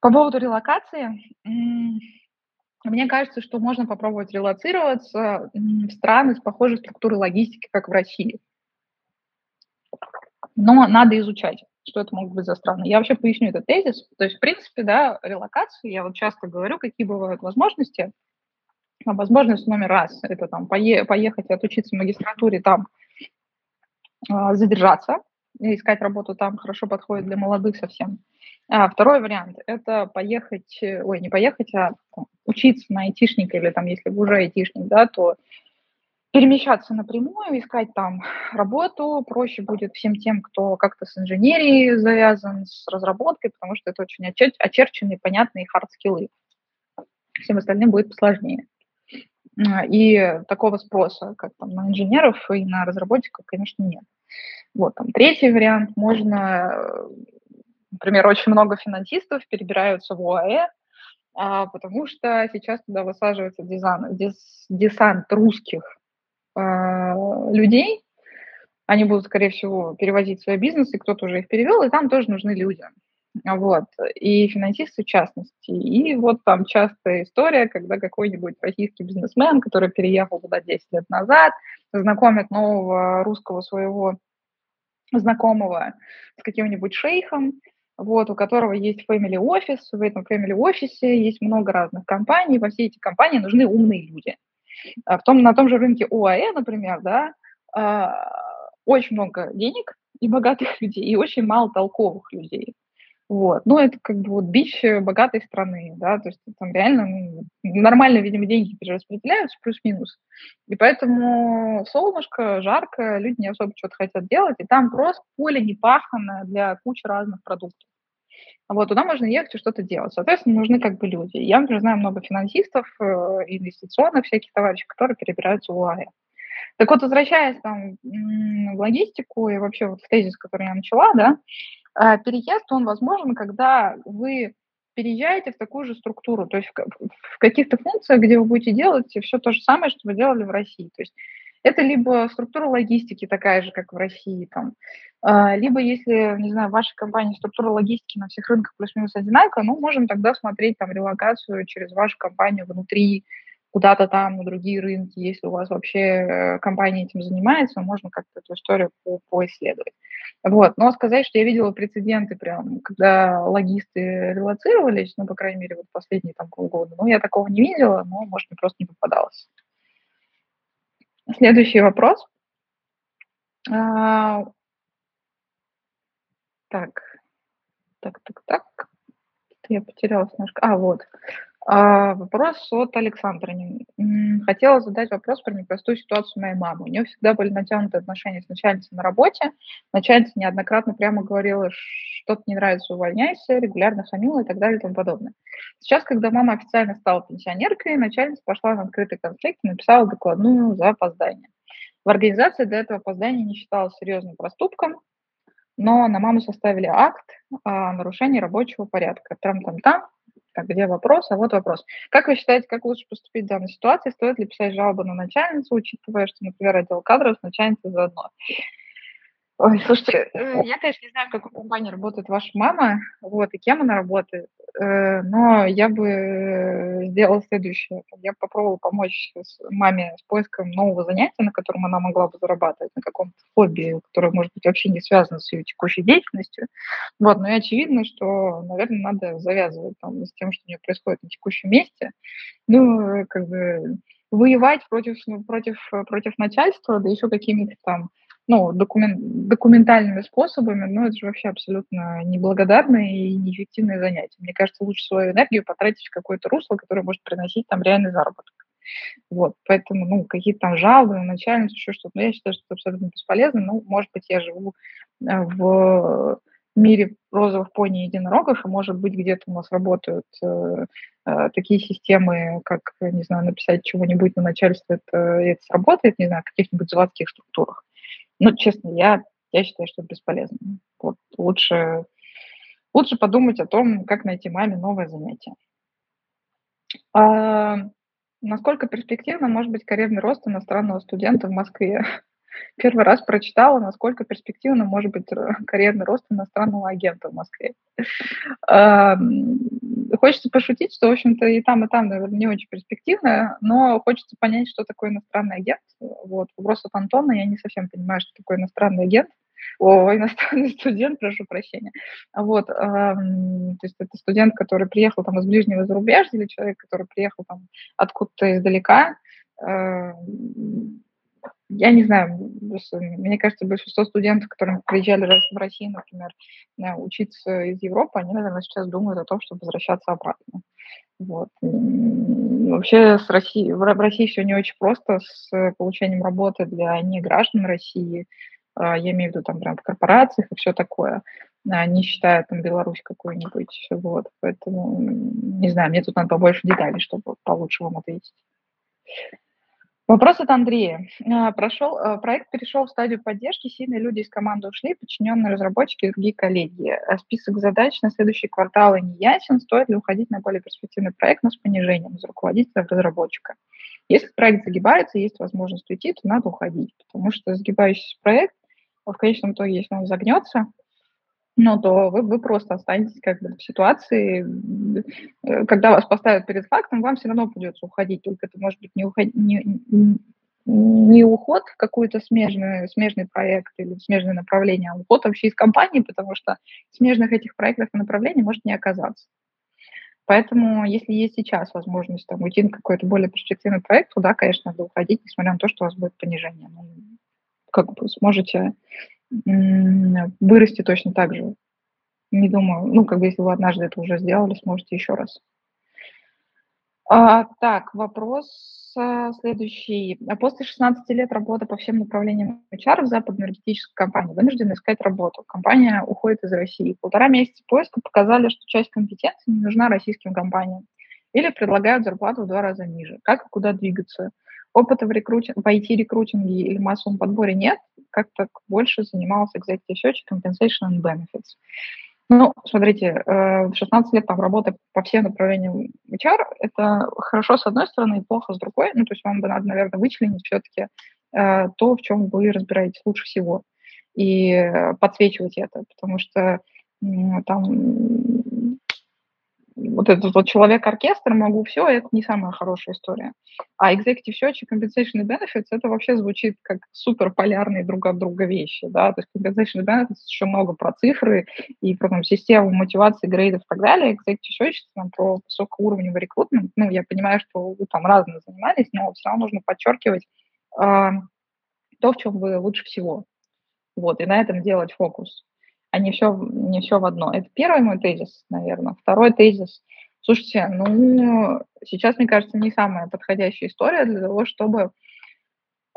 По поводу релокации. Мне кажется, что можно попробовать релацироваться в страны с похожей структурой логистики, как в России. Но надо изучать, что это могут быть за страны. Я вообще поясню этот тезис. То есть, в принципе, да, релокации, я вот часто говорю, какие бывают возможности. А возможность номер раз – это там пое- поехать отучиться в магистратуре, там э, задержаться, искать работу там хорошо подходит для молодых совсем. А второй вариант – это поехать, ой, не поехать, а учиться на айтишника или там, если вы уже айтишник, да, то перемещаться напрямую, искать там работу. Проще будет всем тем, кто как-то с инженерией завязан, с разработкой, потому что это очень очер- очерченные, понятные хард-скиллы. Всем остальным будет посложнее. И такого спроса, как там на инженеров и на разработчиков, конечно, нет. Вот, там, третий вариант, можно, например, очень много финансистов перебираются в ОАЭ, а, потому что сейчас туда высаживается дизайн, дес, десант русских людей, они будут, скорее всего, перевозить свои бизнесы, кто-то уже их перевел, и там тоже нужны люди. Вот. И финансисты в частности. И вот там частая история, когда какой-нибудь российский бизнесмен, который переехал туда 10 лет назад, знакомит нового русского своего знакомого с каким-нибудь шейхом, вот, у которого есть family офис, в этом family офисе есть много разных компаний, во все эти компании нужны умные люди. А в том, на том же рынке ОАЭ, например, да, а, очень много денег и богатых людей, и очень мало толковых людей. Вот. Ну, это как бы вот бич э, богатой страны, да, то есть там реально ну, нормально, видимо, деньги перераспределяются, плюс-минус. И поэтому солнышко, жарко, люди не особо что-то хотят делать, и там просто поле не для кучи разных продуктов. Вот, туда можно ехать и что-то делать. Соответственно, нужны как бы люди. Я, например, знаю много финансистов, э, инвестиционных всяких товарищей, которые перебираются в УАЭ. Так вот, возвращаясь там в логистику и вообще вот в тезис, который я начала, да, а, переезд, он возможен, когда вы переезжаете в такую же структуру, то есть в каких-то функциях, где вы будете делать все то же самое, что вы делали в России. То есть это либо структура логистики такая же, как в России, там, а, либо если, не знаю, в вашей компании структура логистики на всех рынках плюс-минус одинаковая, ну, можем тогда смотреть там релокацию через вашу компанию внутри куда-то там на другие рынки, если у вас вообще э, компания этим занимается, можно как-то эту историю по поисследовать. Вот. Но сказать, что я видела прецеденты прям, когда логисты релацировались, ну, по крайней мере, вот последние там полгода, ну, я такого не видела, но, может, мне просто не попадалось. Следующий вопрос. А... Так, так, так, так. Я потерялась немножко. А, вот. А, вопрос от Александра. Хотела задать вопрос про непростую ситуацию моей мамы. У нее всегда были натянутые отношения с начальницей на работе. Начальница неоднократно прямо говорила, что-то не нравится, увольняйся, регулярно хамила и так далее и тому подобное. Сейчас, когда мама официально стала пенсионеркой, начальница пошла на открытый конфликт и написала докладную за опоздание. В организации до этого опоздание не считалось серьезным проступком, но на маму составили акт о нарушении рабочего порядка. Там-там-там, так, где вопрос? А вот вопрос. Как вы считаете, как лучше поступить в данной ситуации? Стоит ли писать жалобу на начальницу, учитывая, что, например, отдел кадров с начальницей заодно? Ой, слушайте, э, я, конечно, не знаю, в какой компании работает ваша мама, вот, и кем она работает, э, но я бы сделала следующее. Я попробовала помочь маме с поиском нового занятия, на котором она могла бы зарабатывать, на каком-то хобби, которое, может быть, вообще не связано с ее текущей деятельностью. Вот, но и очевидно, что, наверное, надо завязывать там, с тем, что у нее происходит на текущем месте. Ну, как бы воевать против, против, против начальства, да еще какими-то там ну, документ, документальными способами, ну, это же вообще абсолютно неблагодарное и неэффективное занятие. Мне кажется, лучше свою энергию потратить в какое-то русло, которое может приносить там реальный заработок. Вот, поэтому, ну, какие-то там жалобы на начальницу, еще что-то, но я считаю, что это абсолютно бесполезно. Ну, может быть, я живу э, в мире розовых пони и единорогов, и, может быть, где-то у нас работают э, э, такие системы, как, не знаю, написать чего-нибудь на начальство, это, это сработает, не знаю, в каких-нибудь заводских структурах. Ну, честно, я, я считаю, что это бесполезно. Вот лучше, лучше подумать о том, как найти маме новое занятие. А, насколько перспективно может быть карьерный рост иностранного студента в Москве? Первый раз прочитала, насколько перспективно может быть карьерный рост иностранного агента в Москве. Хочется пошутить, что, в общем-то, и там, и там, наверное, не очень перспективно, но хочется понять, что такое иностранный агент. Вот, вопрос от Антона, я не совсем понимаю, что такое иностранный агент. О, иностранный студент, прошу прощения. Вот, то есть это студент, который приехал там из ближнего зарубежья, или человек, который приехал там откуда-то издалека. Э, я не знаю, мне кажется, большинство студентов, которые приезжали в Россию, например, учиться из Европы, они, наверное, сейчас думают о том, чтобы возвращаться обратно. Вот. Вообще с Россией, в России все не очень просто с получением работы для неграждан России. А, я имею в виду там прям в корпорациях и все такое, а, не считая там Беларусь какую-нибудь. Вот. Поэтому, не знаю, мне тут надо побольше деталей, чтобы получше вам ответить. Вопрос от Андрея. А, прошел, а, проект перешел в стадию поддержки, сильные люди из команды ушли, подчиненные разработчики и другие коллеги. А список задач на следующий квартал не ясен, стоит ли уходить на более перспективный проект, но с понижением из руководителя разработчика. Если проект загибается, есть возможность уйти, то надо уходить, потому что загибающийся проект, в конечном итоге, если он загнется, ну, то вы, вы просто останетесь как бы в ситуации, э, когда вас поставят перед фактом, вам все равно придется уходить, только это может быть не, уход, не, не уход в какой-то смежный, смежный проект или в смежное направление, а уход вообще из компании, потому что смежных этих проектов и направлений может не оказаться. Поэтому, если есть сейчас возможность там, уйти на какой-то более перспективный проект, то да, конечно, надо уходить, несмотря на то, что у вас будет понижение. Ну, как бы сможете вырасти точно так же. Не думаю, ну, как бы если вы однажды это уже сделали, сможете еще раз. А, так, вопрос а, следующий. А после 16 лет работы по всем направлениям HR в западной энергетической компании вынуждены искать работу. Компания уходит из России. Полтора месяца поиска показали, что часть компетенций не нужна российским компаниям. Или предлагают зарплату в два раза ниже. Как и куда двигаться? Опыта в, рекрути... в IT-рекрутинге или массовом подборе нет, как-то больше занималась executive search, compensation and benefits. Ну, смотрите, в 16 лет там работы по всем направлениям HR, это хорошо с одной стороны и плохо с другой. Ну, то есть вам бы надо, наверное, вычленить все-таки э, то, в чем вы разбираетесь лучше всего, и подсвечивать это, потому что там вот этот вот человек-оркестр, могу все, это не самая хорошая история. А executive search и compensation benefits, это вообще звучит как супер полярные друг от друга вещи, да, то есть compensation benefits еще много про цифры и про там, систему мотивации, грейдов и так далее. Executive search там, про высокоуровневый рекрутмент. Ну, я понимаю, что вы там разные занимались, но все равно нужно подчеркивать э, то, в чем вы лучше всего. Вот, и на этом делать фокус а не все, не все в одно. Это первый мой тезис, наверное. Второй тезис. Слушайте, ну, сейчас, мне кажется, не самая подходящая история для того, чтобы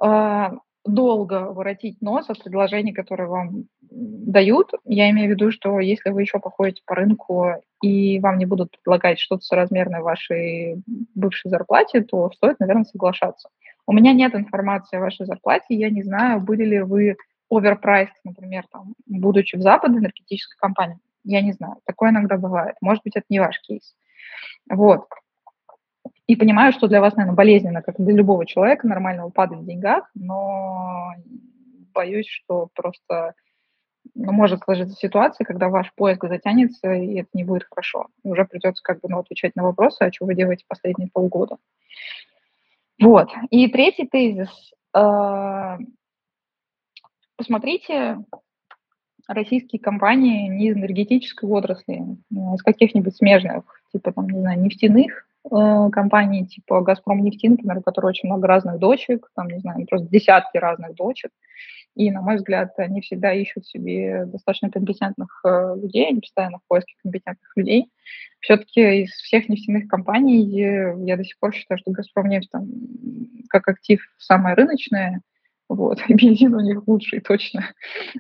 э, долго воротить нос от предложений, которые вам дают. Я имею в виду, что если вы еще походите по рынку и вам не будут предлагать что-то соразмерное вашей бывшей зарплате, то стоит, наверное, соглашаться. У меня нет информации о вашей зарплате, я не знаю, были ли вы оверпрайс, например, там, будучи в западной энергетической компании. Я не знаю, такое иногда бывает. Может быть, это не ваш кейс. Вот. И понимаю, что для вас, наверное, болезненно, как для любого человека, нормального падать в деньгах, но боюсь, что просто ну, может сложиться ситуация, когда ваш поиск затянется, и это не будет хорошо. И уже придется как бы ну, отвечать на вопросы, а что вы делаете последние полгода. Вот. И третий тезис. Посмотрите российские компании не из энергетической отрасли, а из каких-нибудь смежных, типа, там, не знаю, нефтяных э, компаний, типа «Газпром нефти», например, у которой очень много разных дочек, там, не знаю, просто десятки разных дочек. И, на мой взгляд, они всегда ищут себе достаточно компетентных э, людей, они постоянно в поиске компетентных людей. Все-таки из всех нефтяных компаний я до сих пор считаю, что «Газпром нефть» там, как актив самая рыночная, вот, бензин у них лучший, точно.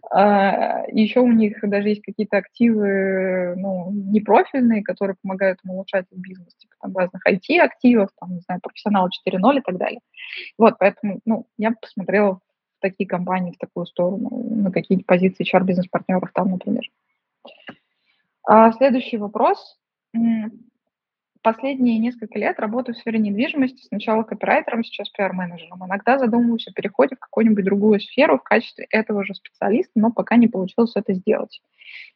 А, еще у них даже есть какие-то активы, ну, непрофильные, которые помогают им улучшать бизнес, типа там разных IT-активов, там, не знаю, профессионал 4.0 и так далее. Вот, поэтому, ну, я посмотрела в такие компании, в такую сторону, на какие-то позиции HR-бизнес-партнеров там, например. А следующий вопрос последние несколько лет работаю в сфере недвижимости, сначала копирайтером, сейчас пиар-менеджером. Иногда задумываюсь о переходе в какую-нибудь другую сферу в качестве этого же специалиста, но пока не получилось это сделать.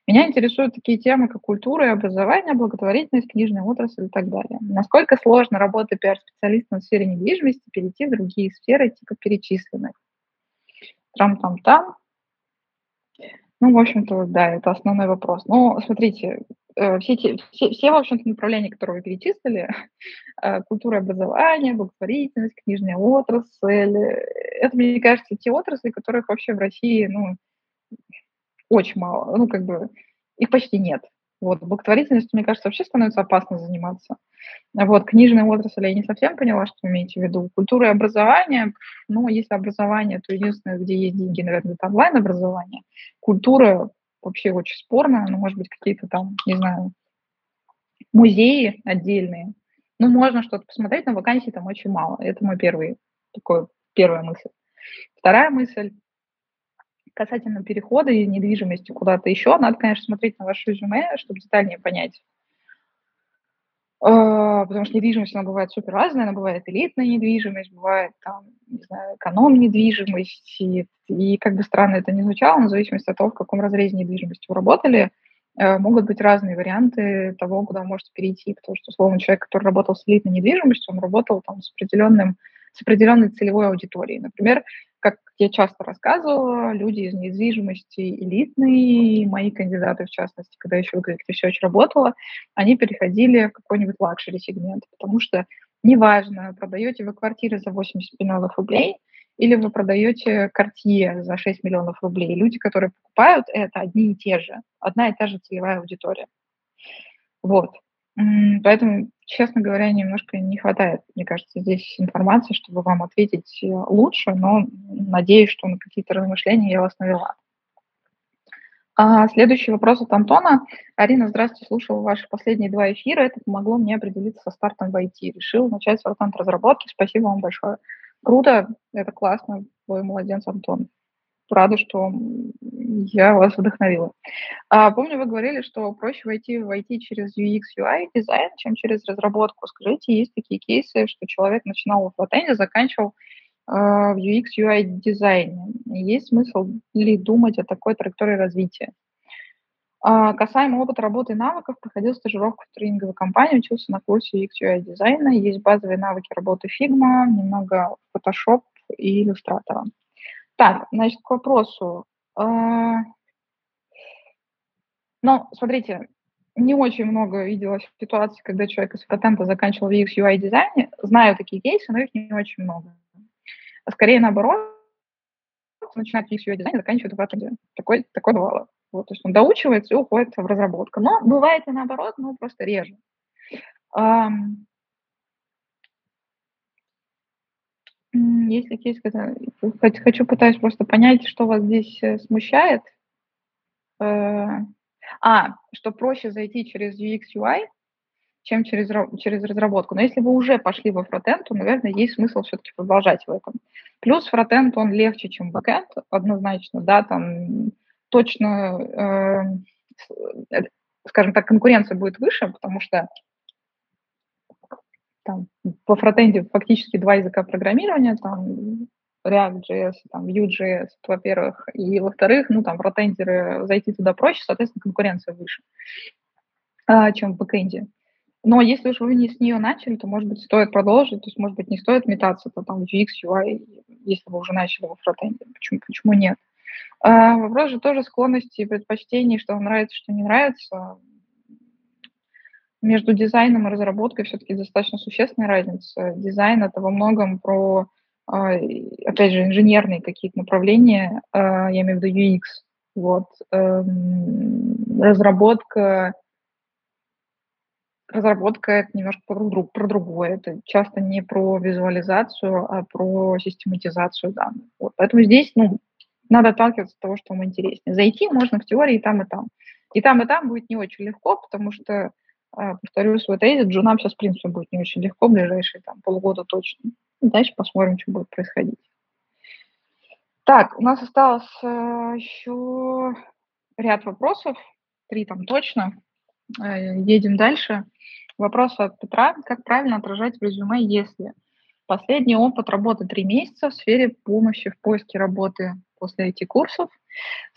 Меня интересуют такие темы, как культура и образование, благотворительность, книжная отрасль и так далее. Насколько сложно, работая пиар-специалистом в сфере недвижимости, перейти в другие сферы, типа перечисленных? Трам-там-там. Ну, в общем-то, да, это основной вопрос. Но смотрите, все, те, все, все, в общем-то, направления, которые вы перечислили, э, культура образования, благотворительность, книжная отрасль, это, мне кажется, те отрасли, которых вообще в России, ну, очень мало, ну, как бы, их почти нет. Вот, благотворительностью, мне кажется, вообще становится опасно заниматься. Вот, книжная отрасль, я не совсем поняла, что вы имеете в виду. Культура и образование, ну, если образование, то единственное, где есть деньги, наверное, это онлайн-образование. Культура, вообще очень спорно, ну, может быть, какие-то там, не знаю, музеи отдельные. Ну, можно что-то посмотреть, но вакансий там очень мало. Это мой первый, такой, первая мысль. Вторая мысль касательно перехода из недвижимости куда-то еще, надо, конечно, смотреть на ваше резюме, чтобы детальнее понять, потому что недвижимость, она бывает супер разная, она бывает элитная недвижимость, бывает там, не знаю, эконом-недвижимость, и, и как бы странно это ни звучало, но в зависимости от того, в каком разрезе недвижимости вы работали, э, могут быть разные варианты того, куда вы можете перейти, потому что, условно, человек, который работал с элитной недвижимостью, он работал там с определенным с определенной целевой аудиторией. Например, я часто рассказывала, люди из недвижимости элитные, мои кандидаты, в частности, когда еще в Executive Search работала, они переходили в какой-нибудь luxury сегмент, потому что неважно, продаете вы квартиры за 80 миллионов рублей или вы продаете Cartier за 6 миллионов рублей. Люди, которые покупают, это одни и те же, одна и та же целевая аудитория. Вот. Поэтому, честно говоря, немножко не хватает, мне кажется, здесь информации, чтобы вам ответить э, лучше, но надеюсь, что на какие-то размышления я вас навела. А следующий вопрос от Антона. Арина, здравствуйте, слушала ваши последние два эфира. Это помогло мне определиться со стартом в IT. Решил начать с разработки. Спасибо вам большое. Круто, это классно. Вы молодец, Антон рада, что я вас вдохновила. А, помню, вы говорили, что проще войти в IT через UX, UI дизайн, чем через разработку. Скажите, есть такие кейсы, что человек начинал в фронтенде, заканчивал э, в UX, UI дизайне. Есть смысл ли думать о такой траектории развития? А, касаемо опыта работы и навыков, проходил стажировку в тренинговой компании, учился на курсе UX, UI дизайна. Есть базовые навыки работы Figma, немного Photoshop и иллюстратора. Так, значит, к вопросу. А, ну, смотрите, не очень много видела ситуаций, когда человек из фронтенда заканчивал UX UI дизайне. Знаю такие кейсы, но их не очень много. А скорее наоборот, начинает UX UI дизайн и заканчивает в фронтенде. Такое, такое бывало. Вот, то есть он доучивается и уходит в разработку. Но бывает и наоборот, но просто реже. Есть, хочу пытаюсь просто понять, что вас здесь э, смущает. Э, а, что проще зайти через UX UI, чем через, через разработку. Но если вы уже пошли во фронтенд, то, наверное, есть смысл все-таки продолжать в этом. Плюс фронтенд, он легче, чем бэкенд, однозначно, да, там точно, э, скажем так, конкуренция будет выше, потому что там, по фронтенде фактически два языка программирования, там React.js, там, Vue.js, во-первых, и, во-вторых, ну, там, фронтендеры, зайти туда проще, соответственно, конкуренция выше, а, чем в бэкэнде. Но если уж вы не с нее начали, то, может быть, стоит продолжить, то есть, может быть, не стоит метаться, то там UX, UI, если вы уже начали во фронтенде. Почему, почему нет? А, вопрос же тоже склонности и предпочтений, что вам нравится, что не нравится. Между дизайном и разработкой все-таки достаточно существенная разница. Дизайн – это во многом про, а, опять же, инженерные какие-то направления, а, я имею в виду UX. Вот. Эм, разработка разработка это немножко про, друг, про другое. Это часто не про визуализацию, а про систематизацию данных. Вот. Поэтому здесь ну, надо отталкиваться от того, что вам интереснее. Зайти можно в теории и там, и там. И там, и там будет не очень легко, потому что, повторю свой тезис, джунам сейчас, в принципе, будет не очень легко ближайшие там, полгода точно. Дальше посмотрим, что будет происходить. Так, у нас осталось э, еще ряд вопросов, три там точно. Э, едем дальше. Вопрос от Петра. Как правильно отражать в резюме, если последний опыт работы три месяца в сфере помощи в поиске работы после IT-курсов,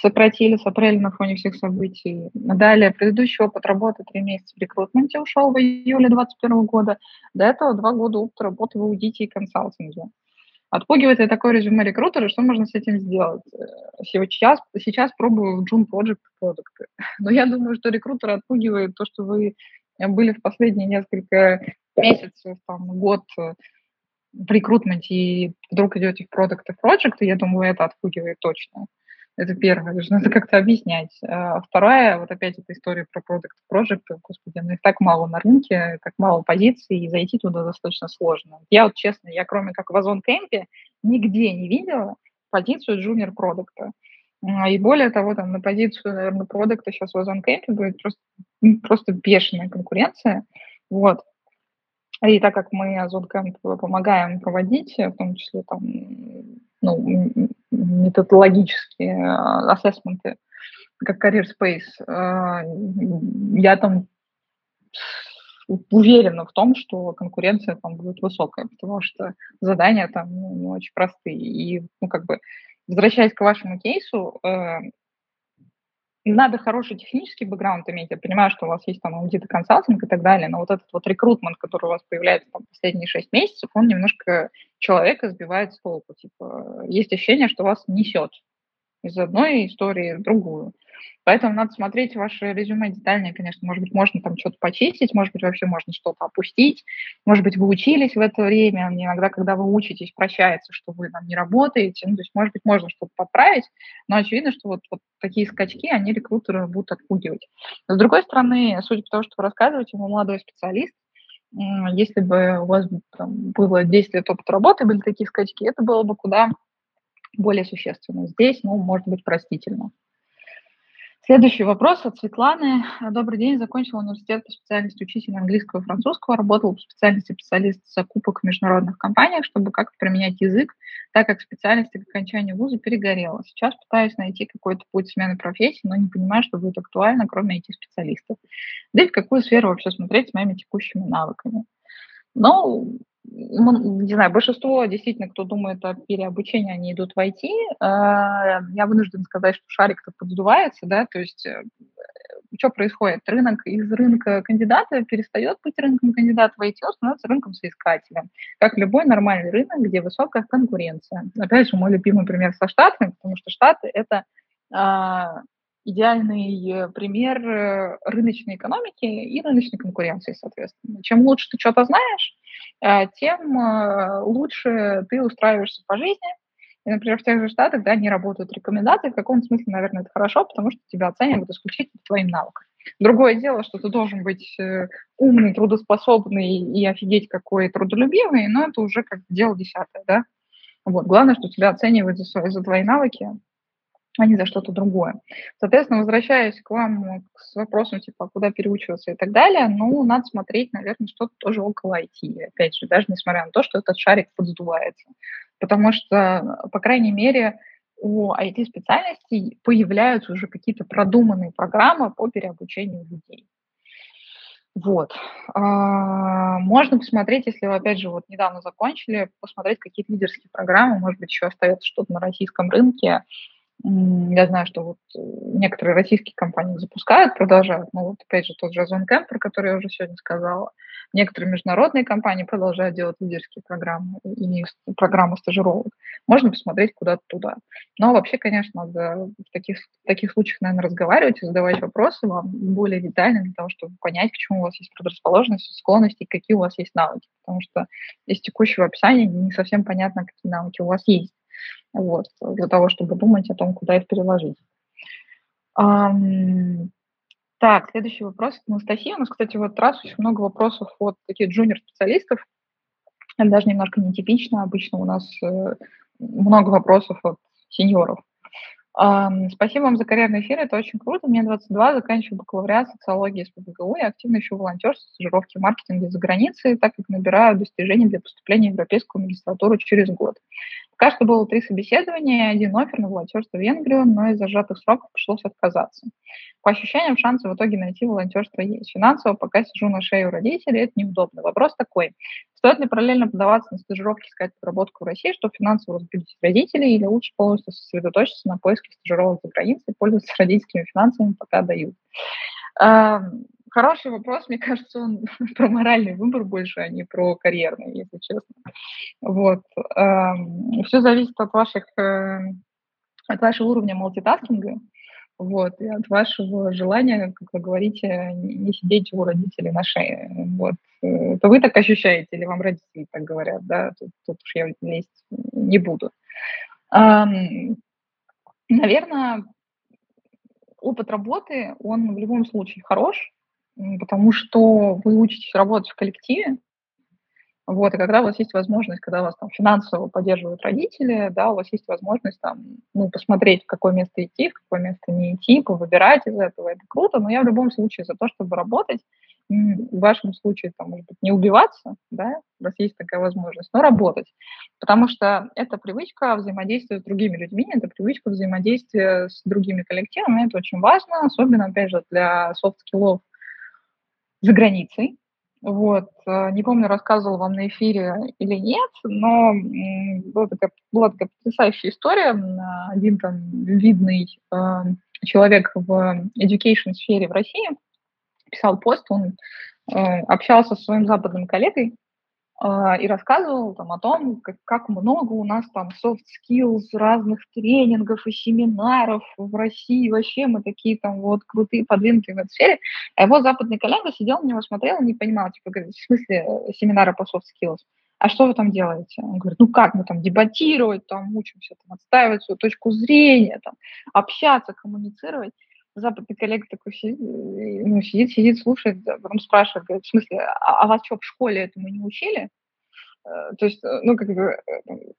сократили с апреля на фоне всех событий. Далее, предыдущий опыт работы три месяца в рекрутменте ушел в июле 2021 года. До этого два года опыта работы в аудите и консалтинге. Отпугивает ли такое резюме рекрутера, что можно с этим сделать? Э, сейчас, сейчас пробую в June Project продукты. Но я думаю, что рекрутера отпугивает то, что вы были в последние несколько месяцев, там, год э, в рекрутменте и вдруг идете в продукты Project, я думаю, это отпугивает точно. Это первое, нужно как-то объяснять. А вторая, вот опять эта история про продукт Project, господи, ну их так мало на рынке, так мало позиций, и зайти туда достаточно сложно. Я вот честно, я кроме как в Озон Кемпе нигде не видела позицию джуниор продукта. И более того, там на позицию, наверное, продукта сейчас в Озон Кемпе будет просто, просто бешеная конкуренция. Вот. И так как мы Озон-кэмп помогаем проводить, в том числе там, ну, методологические а, ассессменты, как Career Space, я там уверена в том, что конкуренция там будет высокая, потому что задания там ну, не очень простые. И, ну, как бы, возвращаясь к вашему кейсу, э, надо хороший технический бэкграунд иметь. Я понимаю, что у вас есть там аудит и консалтинг и так далее, но вот этот вот рекрутмент, который у вас появляется там последние шесть месяцев, он немножко человека сбивает с толку. Типа, есть ощущение, что вас несет из одной истории в другую. Поэтому надо смотреть ваше резюме детальнее, конечно. Может быть, можно там что-то почистить, может быть, вообще можно что-то опустить. Может быть, вы учились в это время. Иногда, когда вы учитесь, прощается, что вы там не работаете. Ну, то есть, может быть, можно что-то подправить. Но очевидно, что вот, вот такие скачки, они рекрутеры будут отпугивать. Но, с другой стороны, судя по тому, что вы рассказываете, вы молодой специалист, если бы у вас там, было 10 лет опыта работы, были такие скачки, это было бы куда более существенно. Здесь, ну, может быть, простительно. Следующий вопрос от Светланы. Добрый день. Закончил университет по специальности учителя английского и французского. Работал по специальности специалист закупок в международных компаниях, чтобы как применять язык, так как специальность к окончанию вуза перегорела. Сейчас пытаюсь найти какой-то путь смены профессии, но не понимаю, что будет актуально, кроме этих специалистов. Да и в какую сферу вообще смотреть с моими текущими навыками. Ну, не знаю, большинство действительно, кто думает о переобучении, они идут в IT. А, я вынужден сказать, что шарик-то подсдувается, да, то есть э, что происходит? Рынок из рынка кандидата перестает быть рынком кандидата в IT, он становится рынком соискателя. Как любой нормальный рынок, где высокая конкуренция. Опять же, мой любимый пример со Штатами, потому что Штаты – это а, идеальный э, пример э, рыночной экономики и рыночной конкуренции, соответственно. Чем лучше ты что-то знаешь, тем лучше ты устраиваешься по жизни. И, например, в тех же Штатах да, не работают рекомендации. В каком смысле, наверное, это хорошо, потому что тебя оценивают исключительно твоим навыкам. Другое дело, что ты должен быть умный, трудоспособный и офигеть какой трудолюбивый, но это уже как дело десятое, да. Вот. Главное, что тебя оценивают за, за твои навыки, а не за что-то другое. Соответственно, возвращаясь к вам с вопросом, типа, куда переучиваться и так далее, ну, надо смотреть, наверное, что-то тоже около IT. Опять же, даже несмотря на то, что этот шарик подсдувается. Потому что, по крайней мере, у IT-специальностей появляются уже какие-то продуманные программы по переобучению людей. Вот. А, можно посмотреть, если вы, опять же, вот недавно закончили, посмотреть какие-то лидерские программы, может быть, еще остается что-то на российском рынке. Я знаю, что вот э, некоторые российские компании запускают, продолжают. Ну, вот опять же, тот же Озон Кэмп, про который я уже сегодня сказала. Некоторые международные компании продолжают делать лидерские программы и программы стажировок. Можно посмотреть куда-то туда. Но вообще, конечно, надо в таких, в таких случаях, наверное, разговаривать и задавать вопросы вам более детально для того, чтобы понять, к чему у вас есть предрасположенность, склонности, какие у вас есть навыки. Потому что из текущего описания не совсем понятно, какие навыки у вас есть. Вот, для того, чтобы думать о том, куда их переложить. Так, следующий вопрос от Анастасии. У нас, кстати, вот раз очень много вопросов от таких джуниор-специалистов. Это даже немножко нетипично. Обычно у нас э, много вопросов от сеньоров. Спасибо вам за карьерный эфир, это очень круто. Мне 22, заканчиваю бакалавриат социологии с ПБГУ и активно ищу волонтерство, стажировки в маркетинге за границей, так как набираю достижения для поступления в европейскую магистратуру через год. Пока что было три собеседования, один офер на волонтерство в Венгрию, но из-за сжатых сроков пришлось отказаться. По ощущениям, шансы в итоге найти волонтерство есть. Финансово пока сижу на шее у родителей, это неудобно. Вопрос такой. Стоит ли параллельно подаваться на стажировки, искать подработку в России, чтобы финансово разбудить родителей, или лучше полностью сосредоточиться на поиске стажировок за границей пользоваться родительскими финансами, пока дают? Хороший вопрос, мне кажется, он про моральный выбор больше, а не про карьерный, если честно. Вот. Все зависит от ваших, э, от вашего уровня мультитаскинга, вот, и от вашего желания, как вы говорите, не сидеть у родителей на шее. Вот. Это вы так ощущаете или вам родители так говорят, да? Тут, тут уж я лезть не буду. Наверное, опыт работы, он в любом случае хорош, потому что вы учитесь работать в коллективе, вот, и когда у вас есть возможность, когда вас там финансово поддерживают родители, да, у вас есть возможность там, ну, посмотреть, в какое место идти, в какое место не идти, повыбирать из этого, это круто, но я в любом случае за то, чтобы работать, в вашем случае, там, может быть, не убиваться, да, у вас есть такая возможность, но работать, потому что это привычка взаимодействия с другими людьми, это привычка взаимодействия с другими коллективами, это очень важно, особенно, опять же, для софт-скиллов за границей. Вот. Э, не помню, рассказывала вам на эфире или нет, но была такая, была такая потрясающая история. Один там видный э, человек в education сфере в России писал пост, он э, общался со своим западным коллегой, а, и рассказывал там о том, как, как много у нас там soft skills, разных тренингов и семинаров в России. Вообще мы такие там вот крутые, подвинутые в этой сфере. А его западный коллега сидел на него, смотрел не понимал, типа, говорит, в смысле э, семинары по soft skills? А что вы там делаете? Он говорит, ну как мы там дебатировать, там учимся там, отстаивать свою точку зрения, там, общаться, коммуницировать западный коллега такой сидит, ну, сидит, сидит, слушает, потом спрашивает, говорит, в смысле, а, а вас что, в школе этому не учили? Э, то есть, э, ну, как бы э,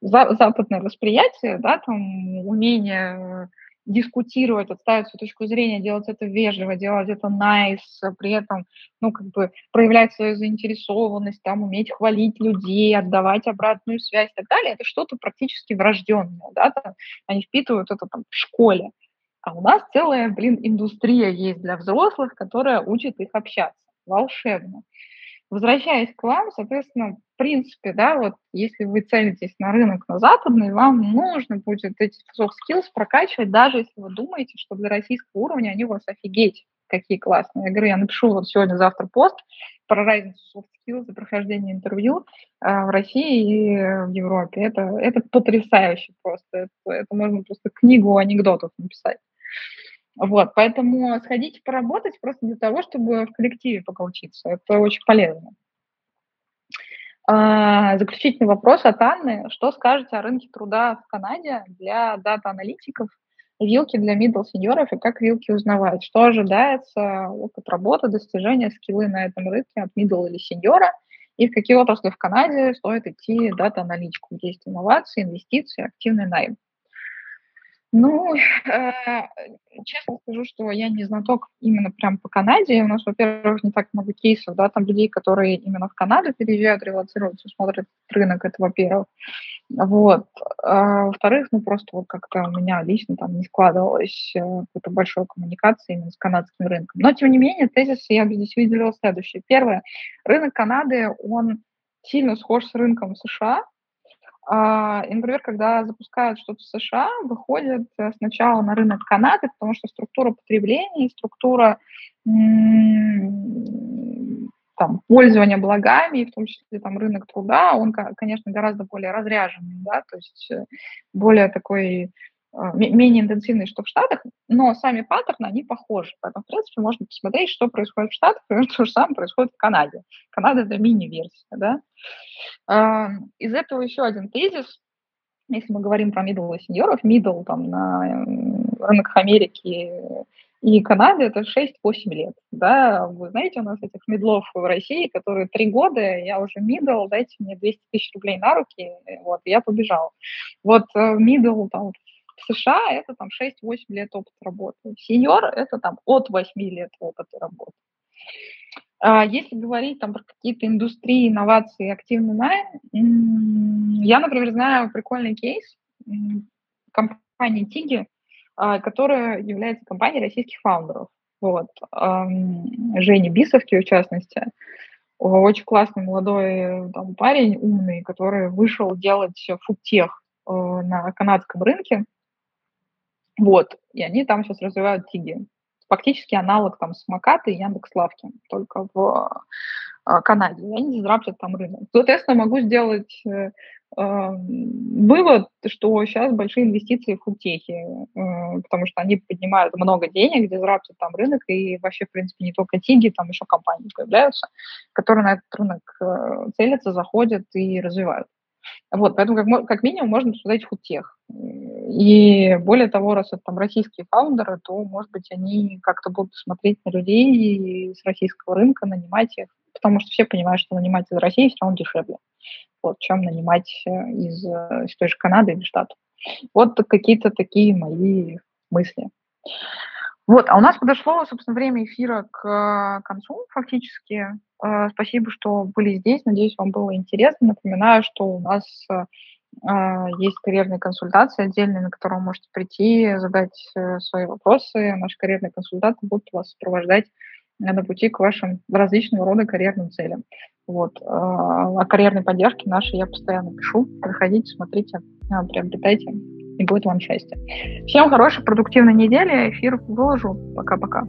западное восприятие, да, там, умение дискутировать, отставить свою точку зрения, делать это вежливо, делать это nice, при этом, ну, как бы проявлять свою заинтересованность, там, уметь хвалить людей, отдавать обратную связь и так далее, это что-то практически врожденное, да, там, они впитывают это там в школе. А у нас целая, блин, индустрия есть для взрослых, которая учит их общаться. Волшебно. Возвращаясь к вам, соответственно, в принципе, да, вот если вы целитесь на рынок на западный, вам нужно будет эти soft skills прокачивать, даже если вы думаете, что для российского уровня они у вас офигеть, какие классные. Я говорю, я напишу вот сегодня-завтра пост про разницу soft skills и прохождение интервью э, в России и в Европе. Это, это потрясающе просто. Это, это можно просто книгу анекдотов написать. Вот, поэтому сходите поработать просто для того, чтобы в коллективе поучиться. Это очень полезно. А, заключительный вопрос от Анны. Что скажете о рынке труда в Канаде для дата-аналитиков, вилки для middle сеньоров и как вилки узнавать? Что ожидается, опыт работы, достижения, скиллы на этом рынке от middle или сеньора? И в какие отрасли в Канаде стоит идти дата-аналитику, есть инновации, инвестиции, активный найм? Ну, э, честно скажу, что я не знаток именно прям по Канаде. У нас, во-первых, не так много кейсов, да, там людей, которые именно в Канаду переезжают, релацироваться, смотрят рынок, это во-первых. Вот. А, во-вторых, ну просто вот как-то у меня лично там не складывалось э, какой-то большой коммуникации именно с канадским рынком. Но, тем не менее, тезис я бы здесь выделила следующее. Первое. Рынок Канады, он сильно схож с рынком США. А, и, например, когда запускают что-то в США, выходит э, сначала на рынок Канады, потому что структура потребления, структура там, пользования благами, в том числе там рынок труда, он, конечно, гораздо более разряженный, да, то есть э, более такой менее интенсивный, что в Штатах, но сами паттерны, они похожи. Поэтому, в принципе, можно посмотреть, что происходит в Штатах, и то же самое происходит в Канаде. Канада – это мини-версия, да. А, из этого еще один тезис. Если мы говорим про middle и сеньоров, middle там на рынок Америки и Канады это 6-8 лет. Да? Вы знаете, у нас этих мидлов в России, которые три года, я уже мидл, дайте мне 200 тысяч рублей на руки, вот, я побежал. Вот мидл э, там в США это там 6-8 лет опыта работы. Сеньор это там от 8 лет опыта работы. А если говорить там про какие-то индустрии, инновации, активный найм, я, например, знаю прикольный кейс компании Тиги, а, которая является компанией российских фаундеров. Вот. Женя Бисовки, в частности. Очень классный молодой там, парень, умный, который вышел делать фудтех э, на канадском рынке. Вот. И они там сейчас развивают Тиги. Фактически аналог там Самоката и Яндекс.Лавки, только в э, Канаде. И они дизраптят там рынок. Соответственно, могу сделать э, вывод, что сейчас большие инвестиции в фудтехи, э, потому что они поднимают много денег, дизраптят там рынок, и вообще, в принципе, не только Тиги, там еще компании появляются, которые на этот рынок э, целятся, заходят и развивают. Вот, поэтому как, как минимум можно посмотреть фудтех. И более того, раз это там российские фаундеры, то, может быть, они как-то будут смотреть на людей с российского рынка, нанимать их, потому что все понимают, что нанимать из России все равно дешевле вот, чем нанимать э, из, э, из той же Канады или Штатов. Вот какие-то такие мои мысли. Вот, а у нас подошло, собственно, время эфира к э, концу фактически. Спасибо, что были здесь. Надеюсь, вам было интересно. Напоминаю, что у нас есть карьерные консультации отдельные, на которые вы можете прийти, задать свои вопросы. Наши карьерные консультанты будут вас сопровождать на пути к вашим различного рода карьерным целям. Вот. А, о карьерной поддержке нашей я постоянно пишу. Приходите, смотрите, а, приобретайте, и будет вам счастье. Всем хорошей, продуктивной недели. Эфир выложу. Пока-пока.